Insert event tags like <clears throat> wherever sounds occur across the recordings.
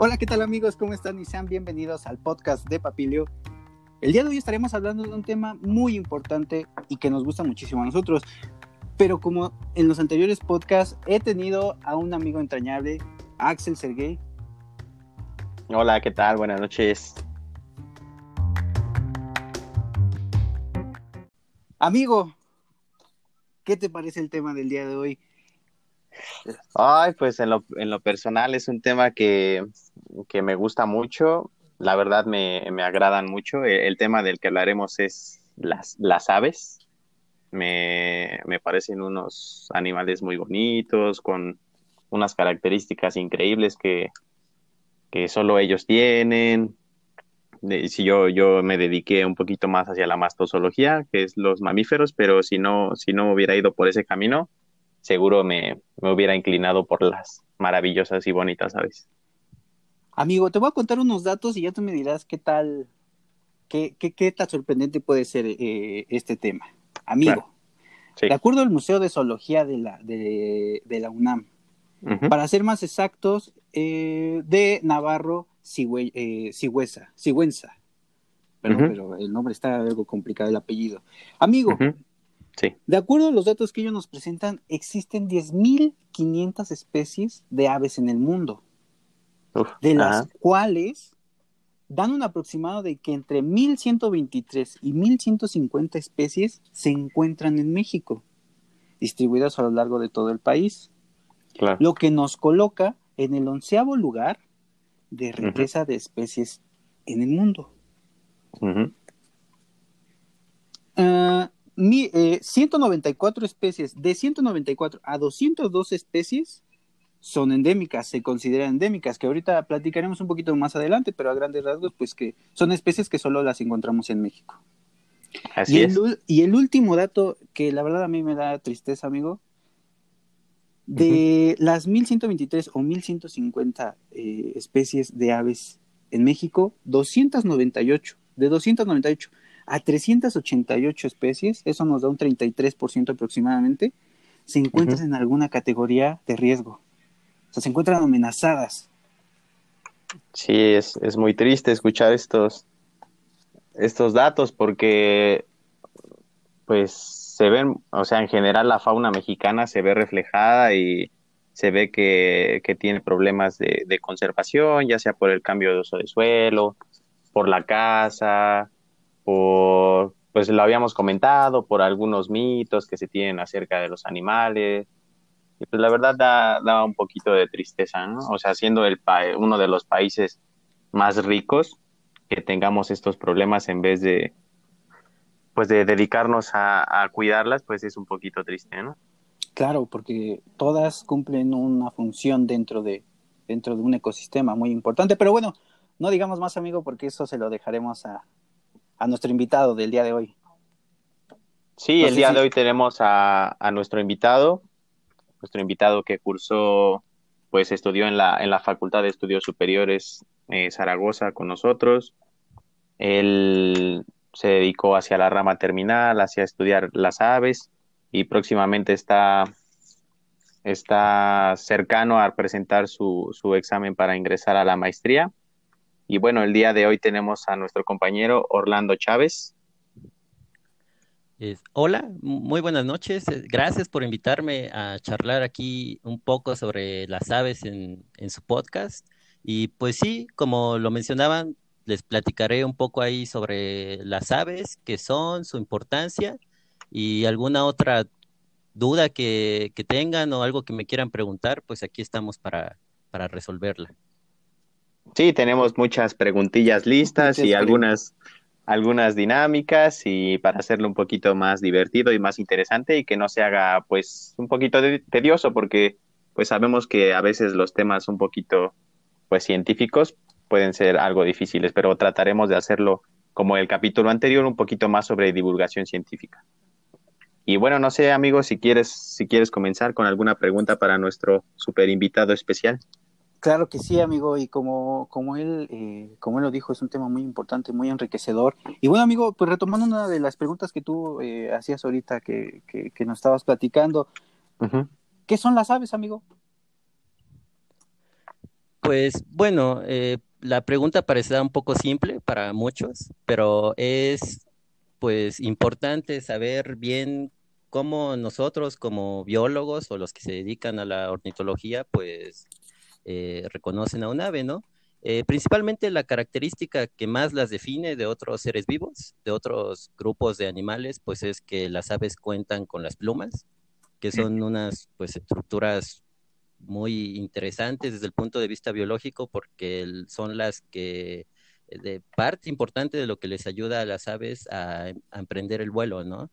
Hola, ¿qué tal amigos? ¿Cómo están? Y sean bienvenidos al podcast de Papilio. El día de hoy estaremos hablando de un tema muy importante y que nos gusta muchísimo a nosotros. Pero como en los anteriores podcasts, he tenido a un amigo entrañable, Axel Sergey. Hola, ¿qué tal? Buenas noches. Amigo, ¿qué te parece el tema del día de hoy? Ay, pues en lo, en lo personal es un tema que, que me gusta mucho. La verdad me, me agradan mucho. El, el, tema del que hablaremos es las, las aves. Me, me parecen unos animales muy bonitos, con unas características increíbles que, que solo ellos tienen. Si yo, yo me dediqué un poquito más hacia la mastozoología, que es los mamíferos, pero si no, si no hubiera ido por ese camino, seguro me, me hubiera inclinado por las maravillosas y bonitas aves. Amigo, te voy a contar unos datos y ya tú me dirás qué tal, qué, qué, qué tan sorprendente puede ser eh, este tema. Amigo, claro. sí. de acuerdo al Museo de Zoología de la, de, de la UNAM, uh -huh. para ser más exactos, eh, de Navarro Sigüe, eh. Perdón, uh -huh. pero el nombre está algo complicado, el apellido. Amigo, uh -huh. Sí. De acuerdo a los datos que ellos nos presentan, existen 10.500 especies de aves en el mundo, Uf, de las ajá. cuales dan un aproximado de que entre 1.123 y 1.150 especies se encuentran en México, distribuidas a lo largo de todo el país, claro. lo que nos coloca en el onceavo lugar de riqueza uh -huh. de especies en el mundo. Uh -huh. Mi, eh, 194 especies, de 194 a 202 especies son endémicas, se consideran endémicas, que ahorita platicaremos un poquito más adelante, pero a grandes rasgos, pues que son especies que solo las encontramos en México. Así y, es. el, y el último dato, que la verdad a mí me da tristeza, amigo, de uh -huh. las 1123 o 1150 eh, especies de aves en México, 298, de 298 a 388 especies, eso nos da un 33% aproximadamente, se encuentran uh -huh. en alguna categoría de riesgo. O sea, se encuentran amenazadas. Sí, es, es muy triste escuchar estos, estos datos porque, pues, se ven, o sea, en general la fauna mexicana se ve reflejada y se ve que, que tiene problemas de, de conservación, ya sea por el cambio de uso de suelo, por la caza, por, pues lo habíamos comentado, por algunos mitos que se tienen acerca de los animales. Y pues la verdad da, un poquito de tristeza, ¿no? O sea, siendo el uno de los países más ricos, que tengamos estos problemas en vez de, pues de dedicarnos a, a cuidarlas, pues es un poquito triste, ¿no? Claro, porque todas cumplen una función dentro de, dentro de un ecosistema muy importante. Pero bueno, no digamos más, amigo, porque eso se lo dejaremos a, a nuestro invitado del día de hoy. Sí, no el día si... de hoy tenemos a, a, nuestro invitado, nuestro invitado que cursó, pues estudió en la, en la Facultad de Estudios Superiores eh, Zaragoza con nosotros. Él se dedicó hacia la rama terminal, hacia estudiar las aves y próximamente está, está cercano a presentar su, su examen para ingresar a la maestría. Y bueno, el día de hoy tenemos a nuestro compañero Orlando Chávez. Hola, muy buenas noches. Eh, gracias por invitarme a charlar aquí un poco sobre las aves en, en, su podcast. Y pues sí, como lo mencionaban, les platicaré un poco ahí sobre las aves, qué son, su importancia y alguna otra duda que, que tengan o algo que me quieran preguntar, pues aquí estamos para, para resolverla. Sí, tenemos muchas preguntillas listas muchas y algunas, algunas dinámicas y para hacerlo un poquito más divertido y más interesante y que no se haga pues un poquito tedioso porque pues sabemos que a veces los temas un poquito pues científicos pueden ser algo difíciles, pero trataremos de hacerlo como el capítulo anterior un poquito más sobre divulgación científica. Y bueno, no sé, amigos, si quieres si quieres comenzar con alguna pregunta para nuestro super invitado especial. Claro que sí, amigo, y como, como, él, eh, como él lo dijo, es un tema muy importante, muy enriquecedor. Y bueno, amigo, pues retomando una de las preguntas que tú eh, hacías ahorita, que, que, que, nos estabas platicando, uh -huh. ¿qué son las aves, amigo? Pues bueno, eh, la pregunta parecerá un poco simple para muchos, pero es pues importante saber bien cómo nosotros como biólogos o los que se dedican a la ornitología pues reconocen a un ave, ¿no? Eh, principalmente la característica que más las define de otros seres vivos, de otros grupos de animales, pues es que las aves cuentan con las plumas, que son unas pues estructuras muy interesantes desde el punto de vista biológico porque son las que de parte importante de lo que les ayuda a las aves a, emprender el vuelo, ¿no?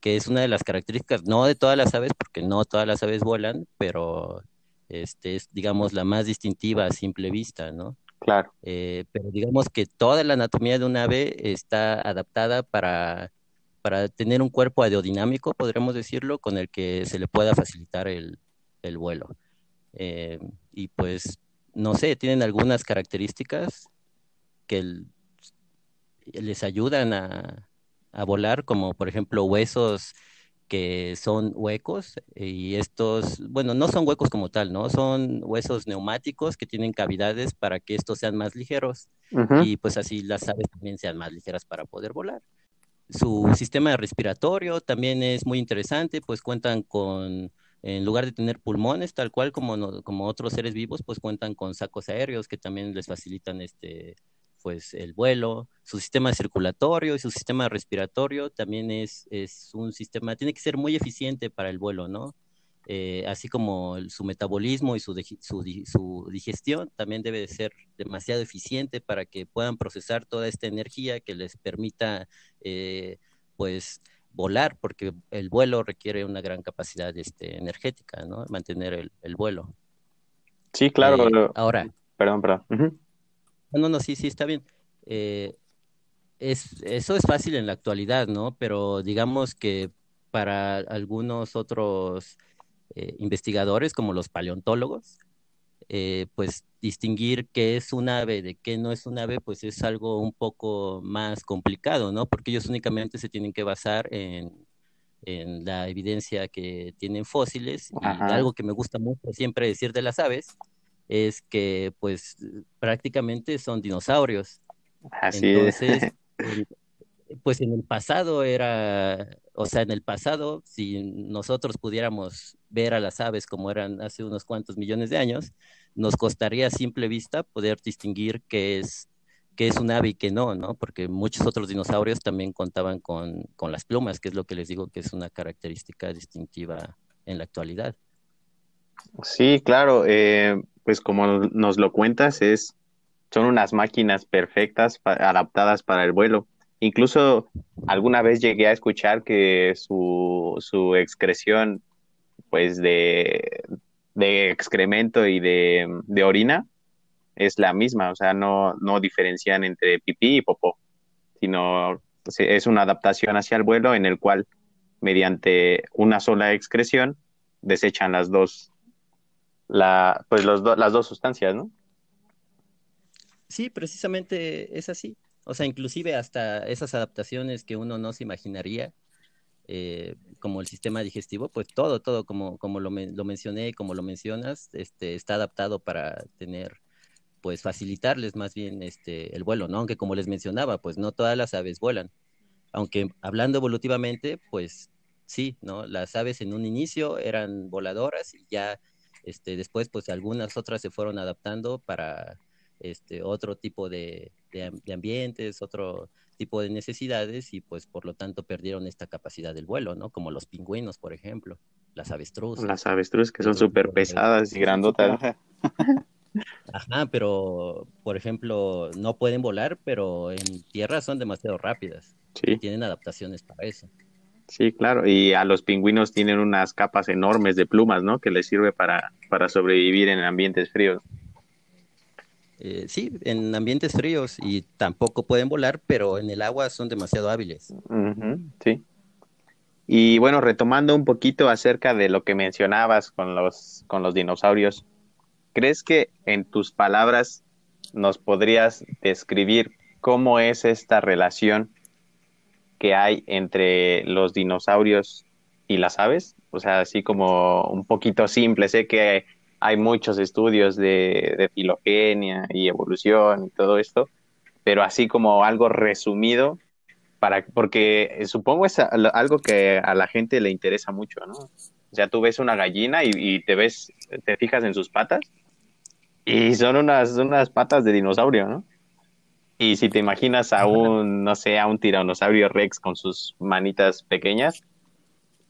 Que es una de las características, no de todas las aves, porque no todas las aves vuelan, pero este es, digamos, la más distintiva a simple vista, ¿no? Claro. Eh, pero digamos que toda la anatomía de un ave está adaptada para, para tener un cuerpo aerodinámico, podríamos decirlo, con el que se le pueda facilitar el, el vuelo. Eh, y pues, no sé, tienen algunas características que les ayudan a, volar, como por ejemplo huesos que son huecos y estos, bueno, no son huecos como tal, ¿no? Son huesos neumáticos que tienen cavidades para que estos sean más ligeros y pues así las aves también sean más ligeras para poder volar. Su sistema respiratorio también es muy interesante, pues cuentan con en lugar de tener pulmones, tal cual como, como otros seres vivos, pues cuentan con sacos aéreos que también les facilitan este, pues el vuelo, su sistema circulatorio y su sistema respiratorio también es, es un sistema, tiene que ser muy eficiente para el vuelo, ¿no? Eh, así como su metabolismo y su, su, digestión también debe de ser demasiado eficiente para que puedan procesar toda esta energía que les permita, eh, pues, volar, porque el vuelo requiere una gran capacidad este, energética, ¿no? Mantener el, vuelo. Sí, claro. Eh, ahora. Perdón, perdón. No, no, sí, sí, está bien. Eh, es, eso es fácil en la actualidad, ¿no? Pero digamos que para algunos otros eh, investigadores, como los paleontólogos, eh, pues distinguir qué es un ave de qué no es un ave, pues es algo un poco más complicado, ¿no? Porque ellos únicamente se tienen que basar en, en la evidencia que tienen fósiles. Y algo que me gusta mucho siempre decir de las aves es que pues prácticamente son dinosaurios. Así Entonces, <laughs> pues en el pasado era, o sea, en el pasado, si nosotros pudiéramos ver a las aves como eran hace unos cuantos millones de años, nos costaría a simple vista poder distinguir qué es, qué es un ave y qué no, ¿no? Porque muchos otros dinosaurios también contaban con, con las plumas, que es lo que les digo que es una característica distintiva en la actualidad. Sí, claro. Eh, pues como nos lo cuentas, es, son unas máquinas perfectas adaptadas para el vuelo. Incluso alguna vez llegué a escuchar que su, su excreción, pues de, de excremento y de, de, orina, es la misma, o sea, no, no diferencian entre pipí y popó, sino es una adaptación hacia el vuelo en el cual mediante una sola excreción desechan las dos la, pues los las dos sustancias, ¿no? Sí, precisamente es así. O sea, inclusive hasta esas adaptaciones que uno no se imaginaría, eh, como el sistema digestivo, pues todo, todo, como, como lo, lo, mencioné, como lo mencionas, este, está adaptado para tener, pues facilitarles más bien este, el vuelo, ¿no? Aunque como les mencionaba, pues no todas las aves vuelan. Aunque hablando evolutivamente, pues sí, ¿no? Las aves en un inicio eran voladoras y ya este, después, pues algunas otras se fueron adaptando para este, otro tipo de, ambientes, otro tipo de necesidades y pues por lo tanto perdieron esta capacidad del vuelo, ¿no? Como los pingüinos, por ejemplo, las avestruz. Las avestruz que son súper pesadas y grandotas. Ajá, pero por ejemplo, no pueden volar, pero en tierra son demasiado rápidas. Sí. tienen adaptaciones para eso. Sí, claro, y a los pingüinos tienen unas capas enormes de plumas, ¿no? Que les sirve para, para sobrevivir en ambientes fríos. Eh, sí, en ambientes fríos y tampoco pueden volar, pero en el agua son demasiado hábiles. sí. Y bueno, retomando un poquito acerca de lo que mencionabas con los, con los dinosaurios, ¿crees que en tus palabras nos podrías describir cómo es esta relación que hay entre los dinosaurios y las aves, o sea, así como un poquito simple. Sé que hay muchos estudios de, filogenia y evolución y todo esto, pero así como algo resumido, para, porque supongo es algo que a la gente le interesa mucho, ¿no? O sea, tú ves una gallina y, te ves, te fijas en sus patas y son unas, unas patas de dinosaurio, ¿no? Y si te imaginas a un, no sé, a un tiranosaurio rex con sus manitas pequeñas,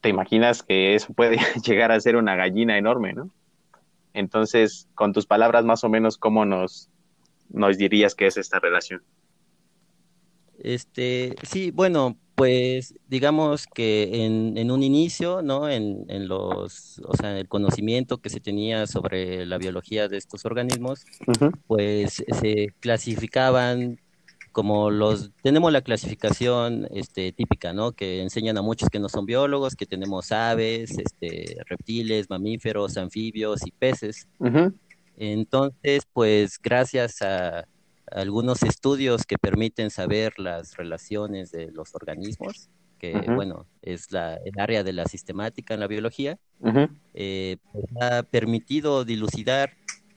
te imaginas que eso puede <laughs> llegar a ser una gallina enorme, ¿no? Entonces, con tus palabras más o menos, ¿cómo nos, nos dirías que es esta relación? Este, sí, bueno, pues digamos que en, en un inicio, ¿no? En, en, los, o sea, el conocimiento que se tenía sobre la biología de estos organismos, pues se clasificaban como los, tenemos la clasificación este, típica, ¿no? Que enseñan a muchos que no son biólogos, que tenemos aves, este, reptiles, mamíferos, anfibios y peces. Entonces, pues gracias a, algunos estudios que permiten saber las relaciones de los organismos, que bueno, es la, el área de la sistemática en la biología, eh, pues, ha permitido dilucidar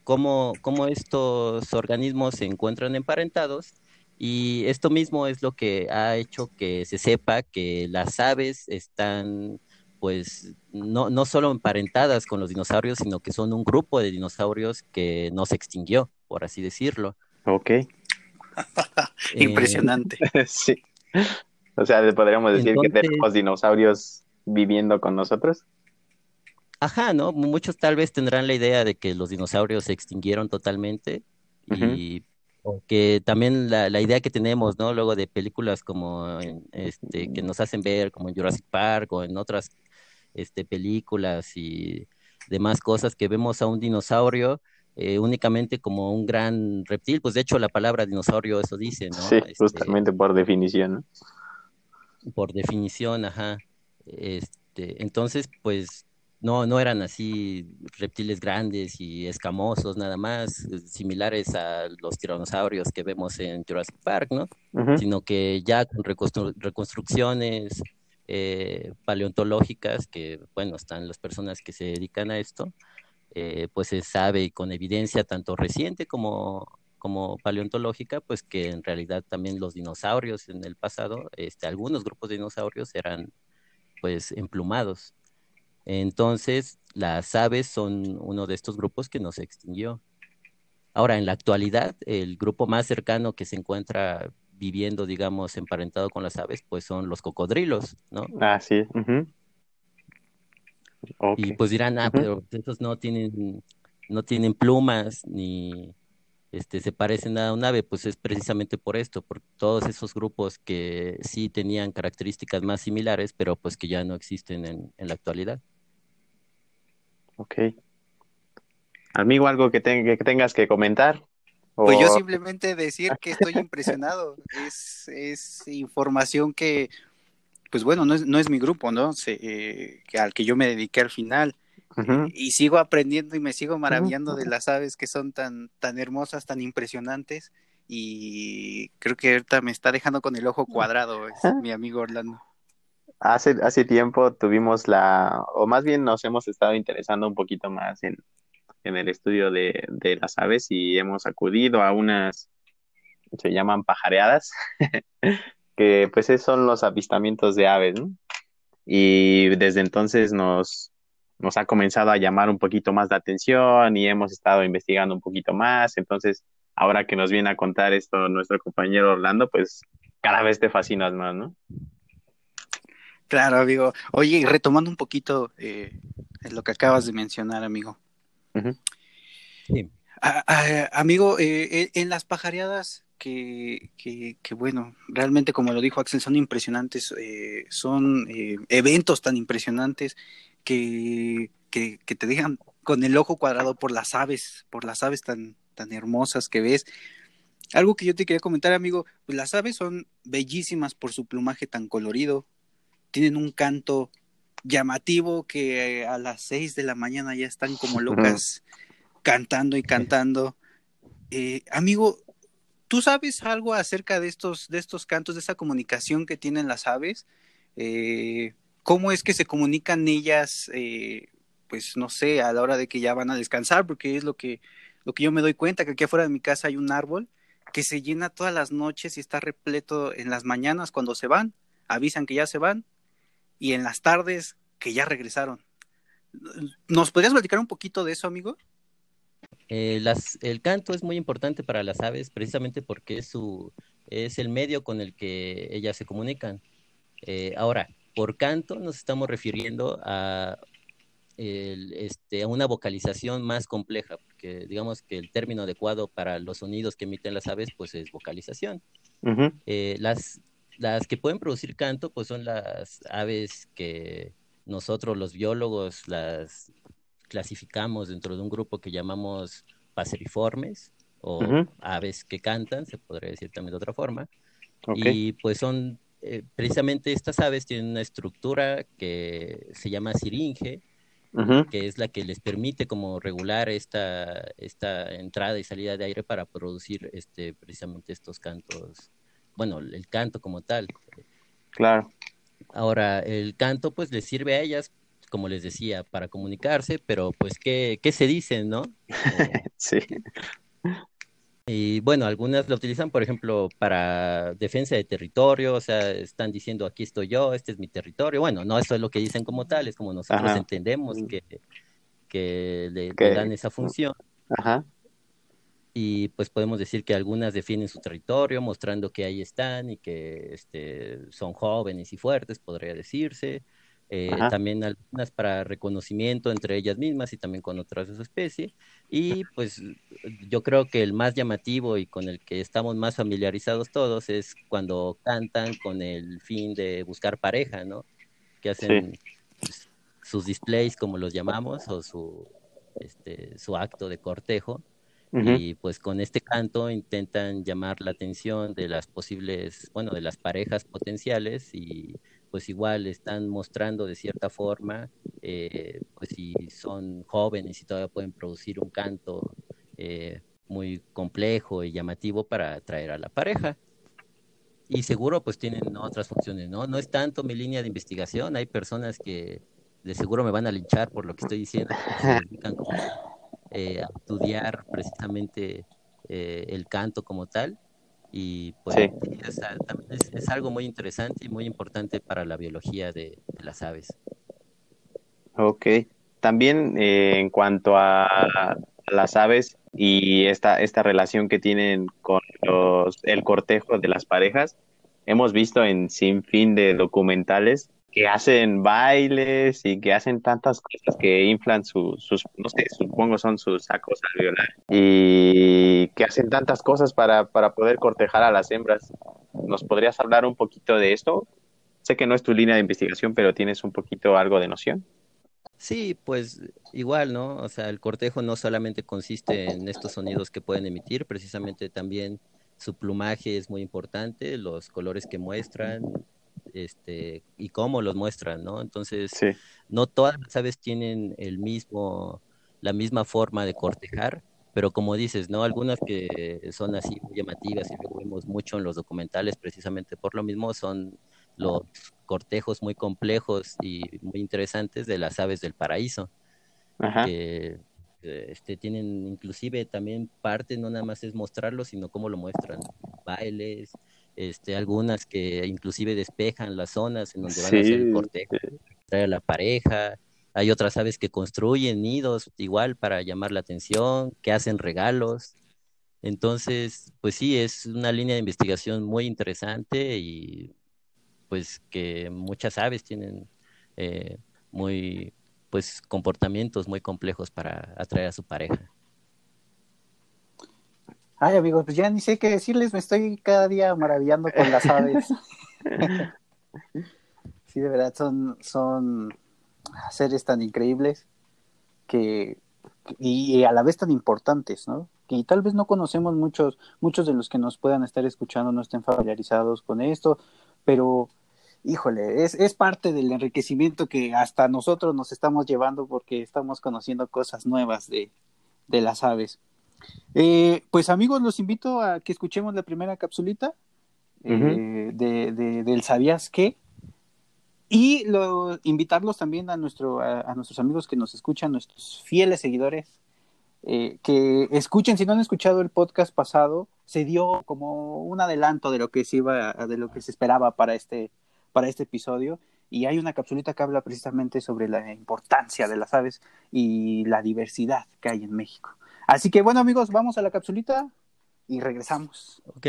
cómo, cómo estos organismos se encuentran emparentados y esto mismo es lo que ha hecho que se sepa que las aves están, pues, no, no solo emparentadas con los dinosaurios, sino que son un grupo de dinosaurios que no se extinguió, por así decirlo. Ok. <laughs> Impresionante. <laughs> sí. O sea, podríamos decir que tenemos dinosaurios viviendo con nosotros. Ajá, ¿no? Muchos tal vez tendrán la idea de que los dinosaurios se extinguieron totalmente y que también la, la, idea que tenemos, ¿no? Luego de películas como este que nos hacen ver como en Jurassic Park o en otras este películas y demás cosas que vemos a un dinosaurio eh, únicamente como un gran reptil, pues de hecho la palabra dinosaurio eso dice, ¿no? Sí, este justamente por definición. Por definición, ajá. Este, entonces, pues no, no eran así reptiles grandes y escamosos nada más, eh, similares a los tiranosaurios que vemos en Jurassic Park, ¿no? Sino que ya con reconstrucciones eh, paleontológicas, que bueno, están las personas que se dedican a esto, eh, pues se sabe y con evidencia tanto reciente como, como paleontológica, pues que en realidad también los dinosaurios en el pasado, este, algunos grupos de dinosaurios eran pues emplumados entonces, las aves son uno de estos grupos que no se extinguió. Ahora, en la actualidad, el grupo más cercano que se encuentra viviendo, digamos, emparentado con las aves, pues son los cocodrilos, ¿no? Ah, sí. Y pues dirán, ah, pero estos no tienen, no tienen plumas ni este, se parecen a un ave, pues es precisamente por esto, por todos esos grupos que sí tenían características más similares, pero pues que ya no existen en la actualidad. Ok. Amigo, algo que, que tengas que comentar. Pues yo simplemente decir que estoy impresionado. <laughs> Es, es información que, pues bueno, no es, no es mi grupo, ¿no? Eh, al que yo me dediqué al final. Y sigo aprendiendo y me sigo maravillando de las aves que son tan, tan hermosas, tan impresionantes. Y creo que ahorita me está dejando con el ojo cuadrado, es mi amigo Orlando hace, hace tiempo tuvimos la, o más bien nos hemos estado interesando un poquito más en, en el estudio de, de las aves y hemos acudido a unas, se llaman pajareadas, <laughs> que pues son los avistamientos de aves, Y desde entonces nos, nos ha comenzado a llamar un poquito más la atención y hemos estado investigando un poquito más. Entonces, ahora que nos viene a contar esto nuestro compañero Orlando, pues cada vez te fascinas más, ¿no? Claro, amigo. Oye, retomando un poquito eh, lo que acabas de mencionar, amigo. sí. amigo, eh, eh, en las pajareadas que, que, que, bueno, realmente como lo dijo Axel, son impresionantes, eh, son eventos tan impresionantes que, que, que, te dejan con el ojo cuadrado por las aves, por las aves tan, tan hermosas que ves. Algo que yo te quería comentar, amigo, pues las aves son bellísimas por su plumaje tan colorido, tienen un canto llamativo que a las seis de la mañana ya están como locas cantando y cantando. Eh, amigo, ¿tú sabes algo acerca de estos, de estos cantos, de esa comunicación que tienen las aves? Eh, ¿Cómo es que se comunican ellas? Eh, pues no sé, a la hora de que ya van a descansar, porque es lo que, lo que yo me doy cuenta, que aquí afuera de mi casa hay un árbol que se llena todas las noches y está repleto en las mañanas cuando se van, avisan que ya se van, y en las tardes que ya regresaron. ¿Nos podrías platicar un poquito de eso, amigo? Eh, las, el canto es muy importante para las aves precisamente porque es, su, es el medio con el que ellas se comunican. Eh, ahora, por canto nos estamos refiriendo a, este, a una vocalización más compleja, porque digamos que el término adecuado para los sonidos que emiten las aves pues es vocalización. Eh, las, las que pueden producir canto pues son las aves que nosotros los biólogos las clasificamos dentro de un grupo que llamamos paseriformes o aves que cantan, se podría decir también de otra forma. Y pues son, eh, precisamente estas aves tienen una estructura que se llama siringe, que es la que les permite como regular esta, esta entrada y salida de aire para producir este, precisamente estos cantos, bueno, el canto como tal. Claro. Ahora, el canto pues les sirve a ellas como les decía, para comunicarse, pero pues, ¿qué, qué se dicen, no? <laughs> sí. Y bueno, algunas lo utilizan, por ejemplo, para defensa de territorio, o sea, están diciendo, aquí estoy yo, este es mi territorio. Bueno, no eso es lo que dicen como tal, es como nosotros entendemos que, que le, dan esa función. Ajá. Y pues podemos decir que algunas defienden su territorio, mostrando que ahí están y que este, son jóvenes y fuertes, podría decirse. Eh, también algunas para reconocimiento entre ellas mismas y también con otras de su especie. Y pues yo creo que el más llamativo y con el que estamos más familiarizados todos es cuando cantan con el fin de buscar pareja, ¿no? Que hacen pues, sus displays, como los llamamos, o su, este, su acto de cortejo. Y pues con este canto intentan llamar la atención de las posibles, bueno, de las parejas potenciales y pues igual están mostrando de cierta forma, eh, pues si son jóvenes y todavía pueden producir un canto eh, muy complejo y llamativo para atraer a la pareja. Y seguro pues tienen otras funciones, ¿no? No es tanto mi línea de investigación, hay personas que de seguro me van a linchar por lo que estoy diciendo, se <laughs> dedican eh, a estudiar precisamente el canto como tal. Y pues también es, algo muy interesante y muy importante para la biología de, las aves. Ok, también eh, en cuanto a las aves y esta, esta relación que tienen con los, el cortejo de las parejas, hemos visto en sin fin de documentales que hacen bailes y que hacen tantas cosas que inflan sus, no sé, supongo son sus sacos alveolares y que hacen tantas cosas para, para poder cortejar a las hembras. ¿Nos podrías hablar un poquito de esto? Sé que no es tu línea de investigación, pero tienes un poquito algo de noción. Sí, pues igual, ¿no? O sea, el cortejo no solamente consiste en estos sonidos que pueden emitir, precisamente también su plumaje es muy importante, los colores que muestran, este, y cómo los muestran, ¿no? Entonces, no todas las aves tienen el mismo, la misma forma de cortejar, pero como dices, ¿no? Algunas que son así muy llamativas y lo vemos mucho en los documentales precisamente por lo mismo son los cortejos muy complejos y muy interesantes de las aves del paraíso. Que este, tienen inclusive también parte, no nada más es mostrarlo, sino cómo lo muestran, bailes, este, algunas que inclusive despejan las zonas en donde van a hacer el cortejo, traer a la pareja, hay otras aves que construyen nidos igual para llamar la atención, que hacen regalos. Entonces, pues sí, es una línea de investigación muy interesante y pues que muchas aves tienen eh, muy pues comportamientos muy complejos para atraer a su pareja. Ay, amigos, pues ya ni sé qué decirles, me estoy cada día maravillando con las aves. <laughs> sí, de verdad, son, son seres tan increíbles que y, a la vez tan importantes, ¿no? Y tal vez no conocemos muchos, muchos de los que nos puedan estar escuchando no estén familiarizados con esto, pero híjole, es, es parte del enriquecimiento que hasta nosotros nos estamos llevando porque estamos conociendo cosas nuevas de, de las aves. Eh, pues amigos, los invito a que escuchemos la primera capsulita eh, de, del ¿Sabías qué? Y lo, invitarlos también a, nuestro, a, nuestros amigos que nos escuchan, nuestros fieles seguidores, eh, que escuchen, si no han escuchado el podcast pasado, se dio como un adelanto de lo que se iba, de lo que se esperaba para este, para este episodio. Y hay una capsulita que habla precisamente sobre la importancia de las aves y la diversidad que hay en México. Así que bueno amigos, vamos a la capsulita y regresamos. Ok.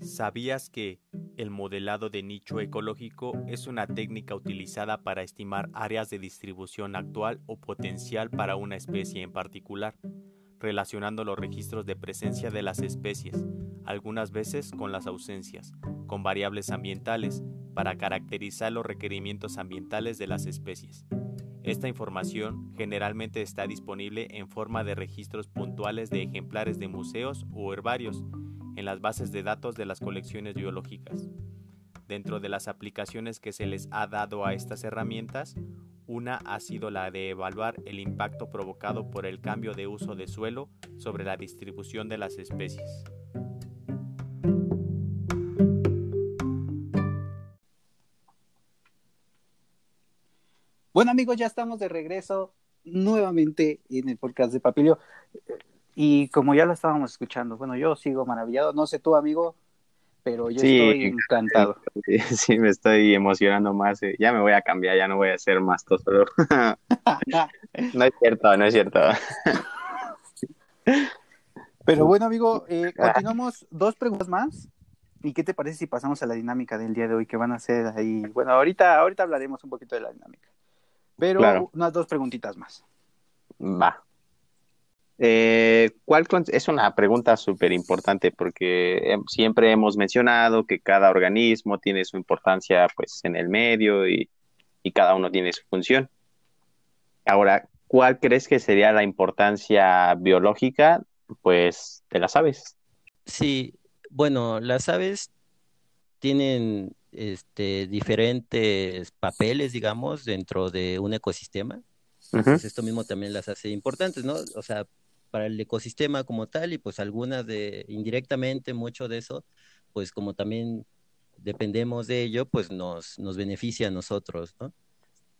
¿Sabías que el modelado de nicho ecológico es una técnica utilizada para estimar áreas de distribución actual o potencial para una especie en particular, relacionando los registros de presencia de las especies, algunas veces con las ausencias, con variables ambientales, para caracterizar los requerimientos ambientales de las especies? Esta información generalmente está disponible en forma de registros puntuales de ejemplares de museos o herbarios, en las bases de datos de las colecciones biológicas. Dentro de las aplicaciones que se les ha dado a estas herramientas, una ha sido la de evaluar el impacto provocado por el cambio de uso de suelo sobre la distribución de las especies. Bueno amigos, ya estamos de regreso nuevamente en el podcast de Papilio. Y como ya lo estábamos escuchando, bueno, yo sigo maravillado, no sé tú, amigo, pero yo estoy <laughs> encantado. Sí, me estoy emocionando más. Eh, ya me voy a cambiar, ya no voy a hacer más tosero. <laughs> no es cierto, no es cierto. pero bueno, amigo, eh, continuamos dos preguntas más. ¿Y qué te parece si pasamos a la dinámica del día de hoy que van a ser ahí? Bueno, ahorita, ahorita hablaremos un poquito de la dinámica. Pero unas dos preguntitas más. Va. Eh, ¿cuál es una pregunta súper importante porque siempre hemos mencionado que cada organismo tiene su importancia pues en el medio y, cada uno tiene su función. Ahora, ¿cuál crees que sería la importancia biológica pues de las aves? Sí, bueno, las aves tienen este, diferentes papeles, digamos, dentro de un ecosistema. esto mismo también las hace importantes, ¿no? O sea, para el ecosistema como tal y pues algunas de indirectamente mucho de eso, pues como también dependemos de ello, pues nos, nos beneficia a nosotros, ¿no?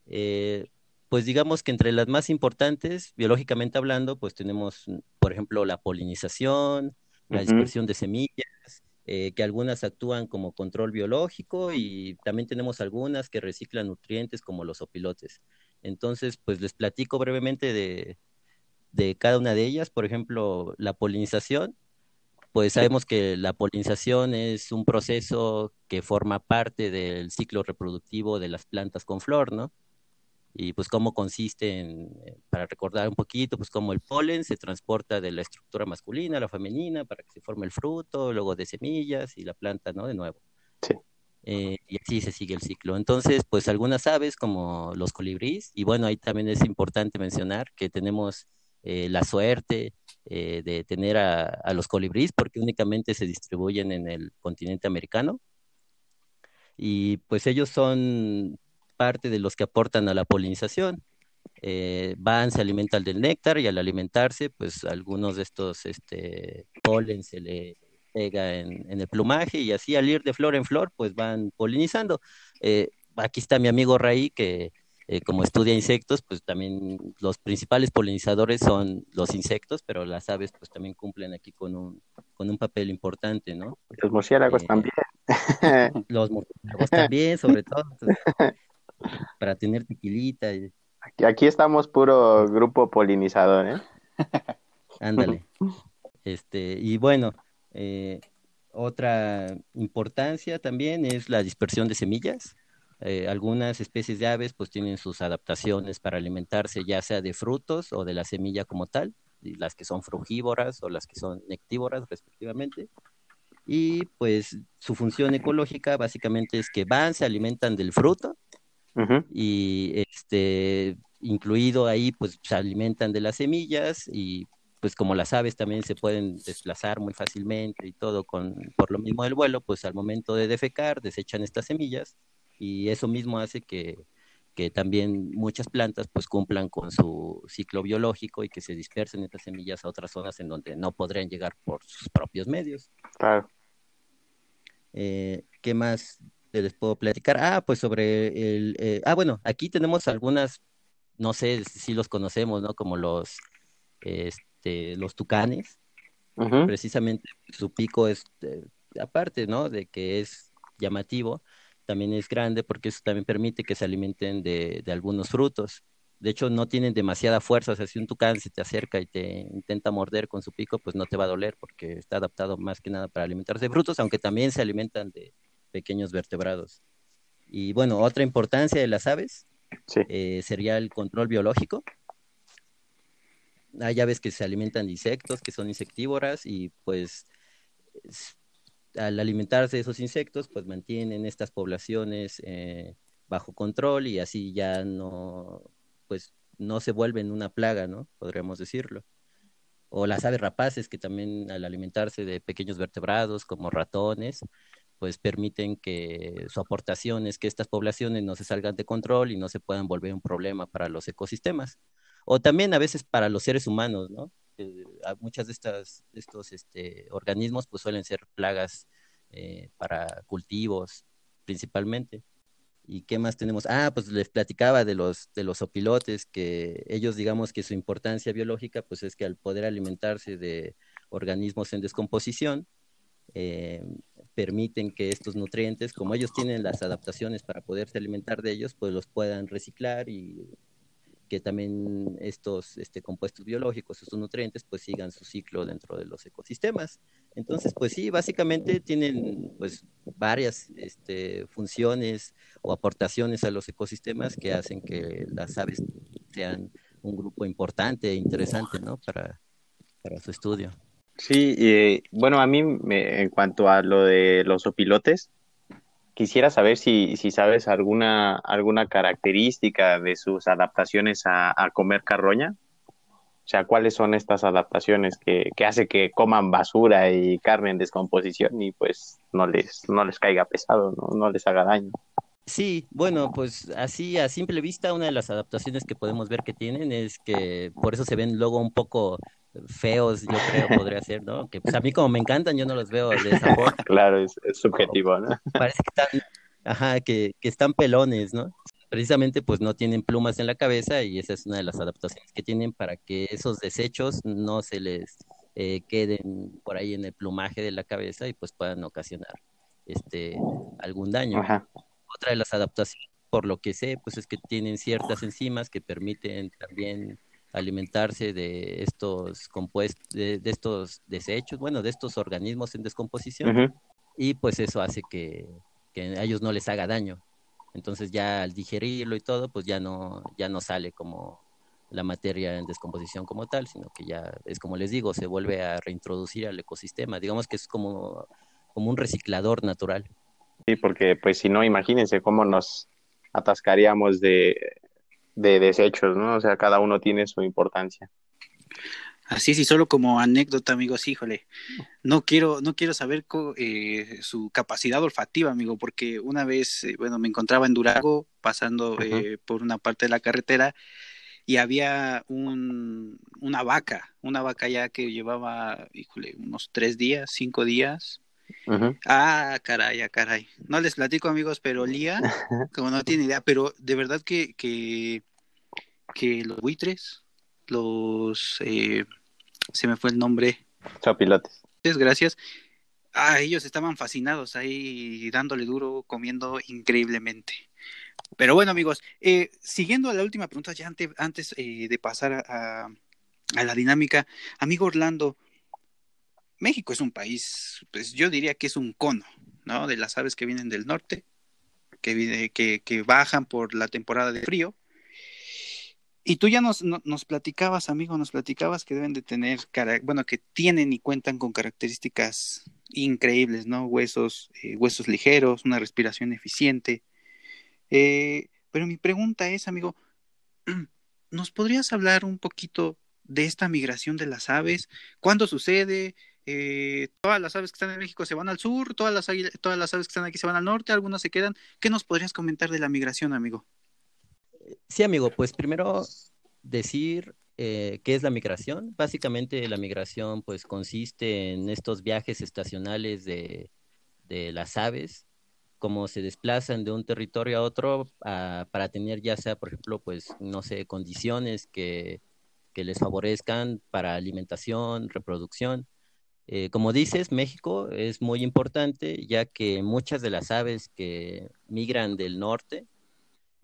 Eh, pues digamos que entre las más importantes, biológicamente hablando, pues tenemos, por ejemplo, la polinización, la dispersión de semillas, eh, que algunas actúan como control biológico y también tenemos algunas que reciclan nutrientes como los opilotes. Entonces, pues les platico brevemente de, de cada una de ellas. Por ejemplo, la polinización, pues sabemos que la polinización es un proceso que forma parte del ciclo reproductivo de las plantas con flor, ¿no? Y pues cómo consiste en, eh, para recordar un poquito, pues cómo el polen se transporta de la estructura masculina a la femenina para que se forme el fruto, luego de semillas y la planta, ¿no? De nuevo. Sí. Eh, y así se sigue el ciclo. Entonces, pues algunas aves como los colibríes, y bueno, ahí también es importante mencionar que tenemos eh, la suerte eh, de tener a, los colibríes, porque únicamente se distribuyen en el continente americano. Y pues ellos son parte de los que aportan a la polinización. Eh, van, se alimentan del néctar y al alimentarse, pues algunos de estos este, polen se le pega en, el plumaje y así al ir de flor en flor, pues van polinizando. aquí está mi amigo Raí que eh, como estudia insectos, pues también los principales polinizadores son los insectos, pero las aves pues también cumplen aquí con un, con un papel importante, ¿no? Los murciélagos eh, también. <laughs> Los murciélagos también, sobre todo, <laughs> para tener tequilita. Aquí, aquí estamos puro grupo polinizador, ¿eh? <laughs> Ándale. Este, y bueno, eh, otra importancia también es la dispersión de semillas. Eh, algunas especies de aves pues tienen sus adaptaciones para alimentarse ya sea de frutos o de la semilla como tal, las que son frugívoras o las que son nectívoras respectivamente. Y pues su función ecológica básicamente es que van, se alimentan del fruto y este incluido ahí pues se alimentan de las semillas y pues como las aves también se pueden desplazar muy fácilmente y todo con por lo mismo del vuelo, pues al momento de defecar desechan estas semillas y eso mismo hace que que también muchas plantas pues cumplan con su ciclo biológico y que se dispersen estas semillas a otras zonas en donde no podrían llegar por sus propios medios. Claro. Eh, ¿Qué más les puedo platicar? Ah, pues sobre el... Eh, ah, bueno, aquí tenemos algunas, no sé si los conocemos, ¿no? Como los, este, los tucanes. Precisamente su pico es, eh, aparte, ¿no? De que es llamativo, también es grande porque eso también permite que se alimenten de, algunos frutos. De hecho, no tienen demasiada fuerza. O sea, si un tucán se te acerca y te intenta morder con su pico, pues no te va a doler porque está adaptado más que nada para alimentarse de frutos, aunque también se alimentan de pequeños vertebrados. Y bueno, otra importancia de las aves eh, sería el control biológico. Hay aves que se alimentan de insectos, que son insectívoras y pues al alimentarse de esos insectos, pues mantienen estas poblaciones eh, bajo control y así ya no, pues no se vuelven una plaga, ¿no? Podríamos decirlo. O las aves rapaces que también al alimentarse de pequeños vertebrados como ratones, pues permiten que su aportación es que estas poblaciones no se salgan de control y no se puedan volver un problema para los ecosistemas. O también a veces para los seres humanos, ¿no? Eh, muchas de estas estos este, organismos pues suelen ser plagas eh, para cultivos principalmente. ¿Y qué más tenemos? Ah, pues les platicaba de los, de los opilotes, que ellos digamos que su importancia biológica pues es que al poder alimentarse de organismos en descomposición, eh, permiten que estos nutrientes, como ellos tienen las adaptaciones para poderse alimentar de ellos, pues los puedan reciclar y que también estos este, compuestos biológicos, estos nutrientes, pues sigan su ciclo dentro de los ecosistemas. Entonces, pues sí, básicamente tienen pues varias este, funciones o aportaciones a los ecosistemas que hacen que las aves sean un grupo importante e interesante, ¿no? Para, para su estudio. Sí, bueno, a mí en cuanto a lo de los opilotes, quisiera saber si, si sabes alguna, alguna característica de sus adaptaciones a, comer carroña. O sea, ¿cuáles son estas adaptaciones que, que, hace que coman basura y carne en descomposición y pues no les, no les caiga pesado, no, no les haga daño? Sí, bueno, pues así a simple vista una de las adaptaciones que podemos ver que tienen es que por eso se ven luego un poco feos, yo creo, podría ser, ¿no? Que pues a mí como me encantan, yo no los veo de esa forma. <laughs> Claro, es, subjetivo, ¿no? <laughs> Parece que están, ajá, que, que, están pelones, ¿no? Precisamente pues no tienen plumas en la cabeza y esa es una de las adaptaciones que tienen para que esos desechos no se les eh, queden por ahí en el plumaje de la cabeza y pues puedan ocasionar este algún daño. Otra de las adaptaciones, por lo que sé, pues es que tienen ciertas enzimas que permiten también alimentarse de estos compuestos, de, estos desechos, bueno, de estos organismos en descomposición, y pues eso hace que, a ellos no les haga daño. Entonces ya al digerirlo y todo, pues ya no, ya no sale como la materia en descomposición como tal, sino que ya es como les digo, se vuelve a reintroducir al ecosistema. Digamos que es como, como un reciclador natural. Sí, porque pues si no, imagínense cómo nos atascaríamos de de desechos, ¿no? O sea, cada uno tiene su importancia. Así sí, solo como anécdota, amigos, híjole, no quiero, no quiero saber eh, su capacidad olfativa, amigo, porque una vez, eh, bueno, me encontraba en Durago pasando eh, por una parte de la carretera y había un, una vaca, una vaca ya que llevaba, híjole, unos tres días, cinco días. Ah, caray, ah, caray. No les platico, amigos, pero Lía, <laughs> como no tiene idea, pero de verdad que, que, que los buitres, los, eh, se me fue el nombre. Chapilates. Gracias. Ah, ellos estaban fascinados ahí dándole duro, comiendo increíblemente. Pero bueno, amigos, eh, siguiendo a la última pregunta, ya antes, antes eh, de pasar a, a, la dinámica, amigo Orlando, México es un país, pues yo diría que es un cono, ¿no? De las aves que vienen del norte, que, que, bajan por la temporada de frío y tú ya nos, nos platicabas, amigo, nos platicabas que deben de tener, bueno, que tienen y cuentan con características increíbles, ¿no? Huesos, eh, huesos ligeros, una respiración eficiente. Eh, pero mi pregunta es, amigo, <clears throat> ¿nos podrías hablar un poquito de esta migración de las aves? ¿Cuándo sucede? Eh, todas las aves que están en México se van al sur, todas las, todas las aves que están aquí se van al norte, algunas se quedan. ¿Qué nos podrías comentar de la migración, amigo? Sí, amigo, pues primero decir eh, qué es la migración. Básicamente la migración pues consiste en estos viajes estacionales de, las aves, cómo se desplazan de un territorio a otro para tener ya sea, por ejemplo, pues, no sé, condiciones que les favorezcan para alimentación, reproducción. Eh, como dices, México es muy importante ya que muchas de las aves que migran del norte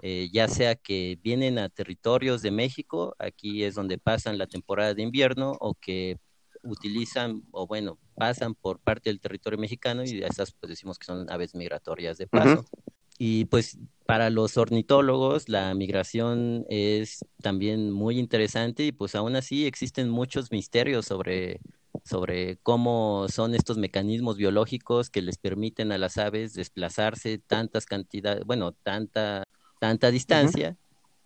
eh, ya sea que vienen a territorios de México, aquí es donde pasan la temporada de invierno, o que utilizan, o bueno, pasan por parte del territorio mexicano y esas pues decimos que son aves migratorias de paso. Y pues para los ornitólogos la migración es también muy interesante y pues aún así existen muchos misterios sobre, sobre cómo son estos mecanismos biológicos que les permiten a las aves desplazarse tantas cantidades, bueno, tanta tanta distancia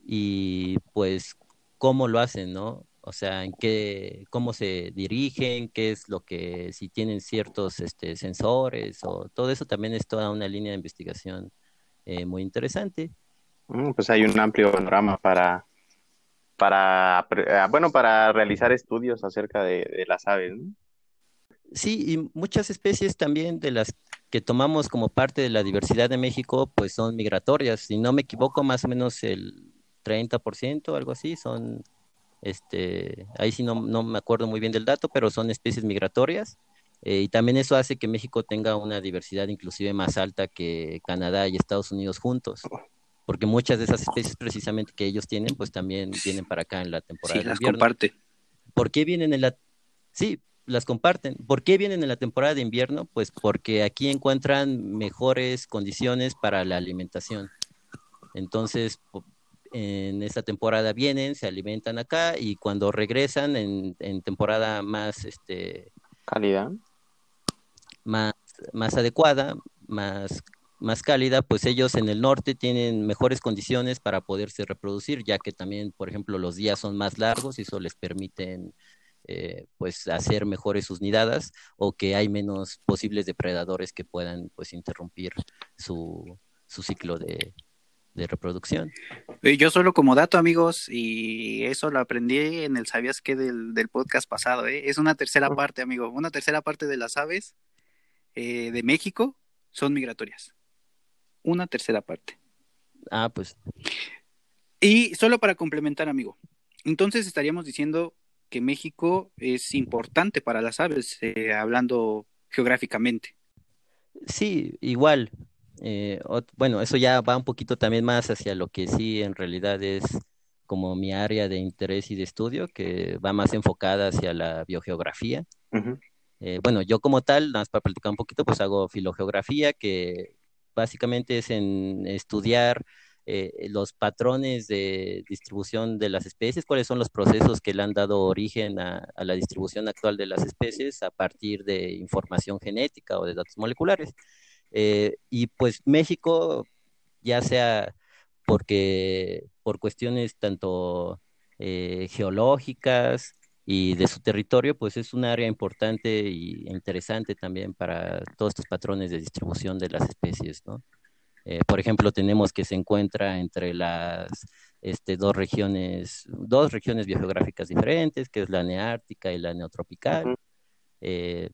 y pues cómo lo hacen, ¿no? O sea, en qué, cómo se dirigen, qué es lo que, si tienen ciertos este, sensores o todo eso también es toda una línea de investigación eh, muy interesante. Mm, pues hay un amplio panorama para, para, ah, bueno, para realizar estudios acerca de, las aves. Sí, y muchas especies también de las que tomamos como parte de la diversidad de México, pues son migratorias. Si no me equivoco, más o menos el 30%, algo así, son, este, ahí sí no, no me acuerdo muy bien del dato, pero son especies migratorias. Eh, y también eso hace que México tenga una diversidad inclusive más alta que Canadá y Estados Unidos juntos. Porque muchas de esas especies precisamente que ellos tienen, pues también vienen para acá en la temporada sí, las comparte. ¿Por qué vienen en la... Sí, las comparten. ¿Por qué vienen en la temporada de invierno? Pues porque aquí encuentran mejores condiciones para la alimentación. Entonces, en esta temporada vienen, se alimentan acá y cuando regresan en, temporada más este calidad, más, más adecuada, más, más cálida, pues ellos en el norte tienen mejores condiciones para poderse reproducir, ya que también, por ejemplo, los días son más largos y eso les permiten eh, pues hacer mejores sus nidadas o que hay menos posibles depredadores que puedan pues interrumpir su, su ciclo de, reproducción. Yo solo como dato, amigos, y eso lo aprendí en el ¿Sabías qué? del, podcast pasado, ¿eh? es una tercera parte, amigo, una tercera parte de las aves eh, de México son migratorias. Una tercera parte. Ah, pues. Y solo para complementar, amigo, entonces estaríamos diciendo que México es importante para las aves, eh, hablando geográficamente. Sí, igual. Eh, bueno, eso ya va un poquito también más hacia lo que sí en realidad es como mi área de interés y de estudio, que va más enfocada hacia la biogeografía. Eh, bueno, yo como tal, nada más para platicar un poquito, pues hago filogeografía, que básicamente es en estudiar eh, los patrones de distribución de las especies, cuáles son los procesos que le han dado origen a, la distribución actual de las especies a partir de información genética o de datos moleculares. Eh, y pues México, ya sea porque por cuestiones tanto eh, geológicas y de su territorio, pues es un área importante e interesante también para todos estos patrones de distribución de las especies, ¿no? Eh, por ejemplo, tenemos que se encuentra entre las este, dos regiones, dos regiones biogeográficas diferentes, que es la neártica y la neotropical. Eh,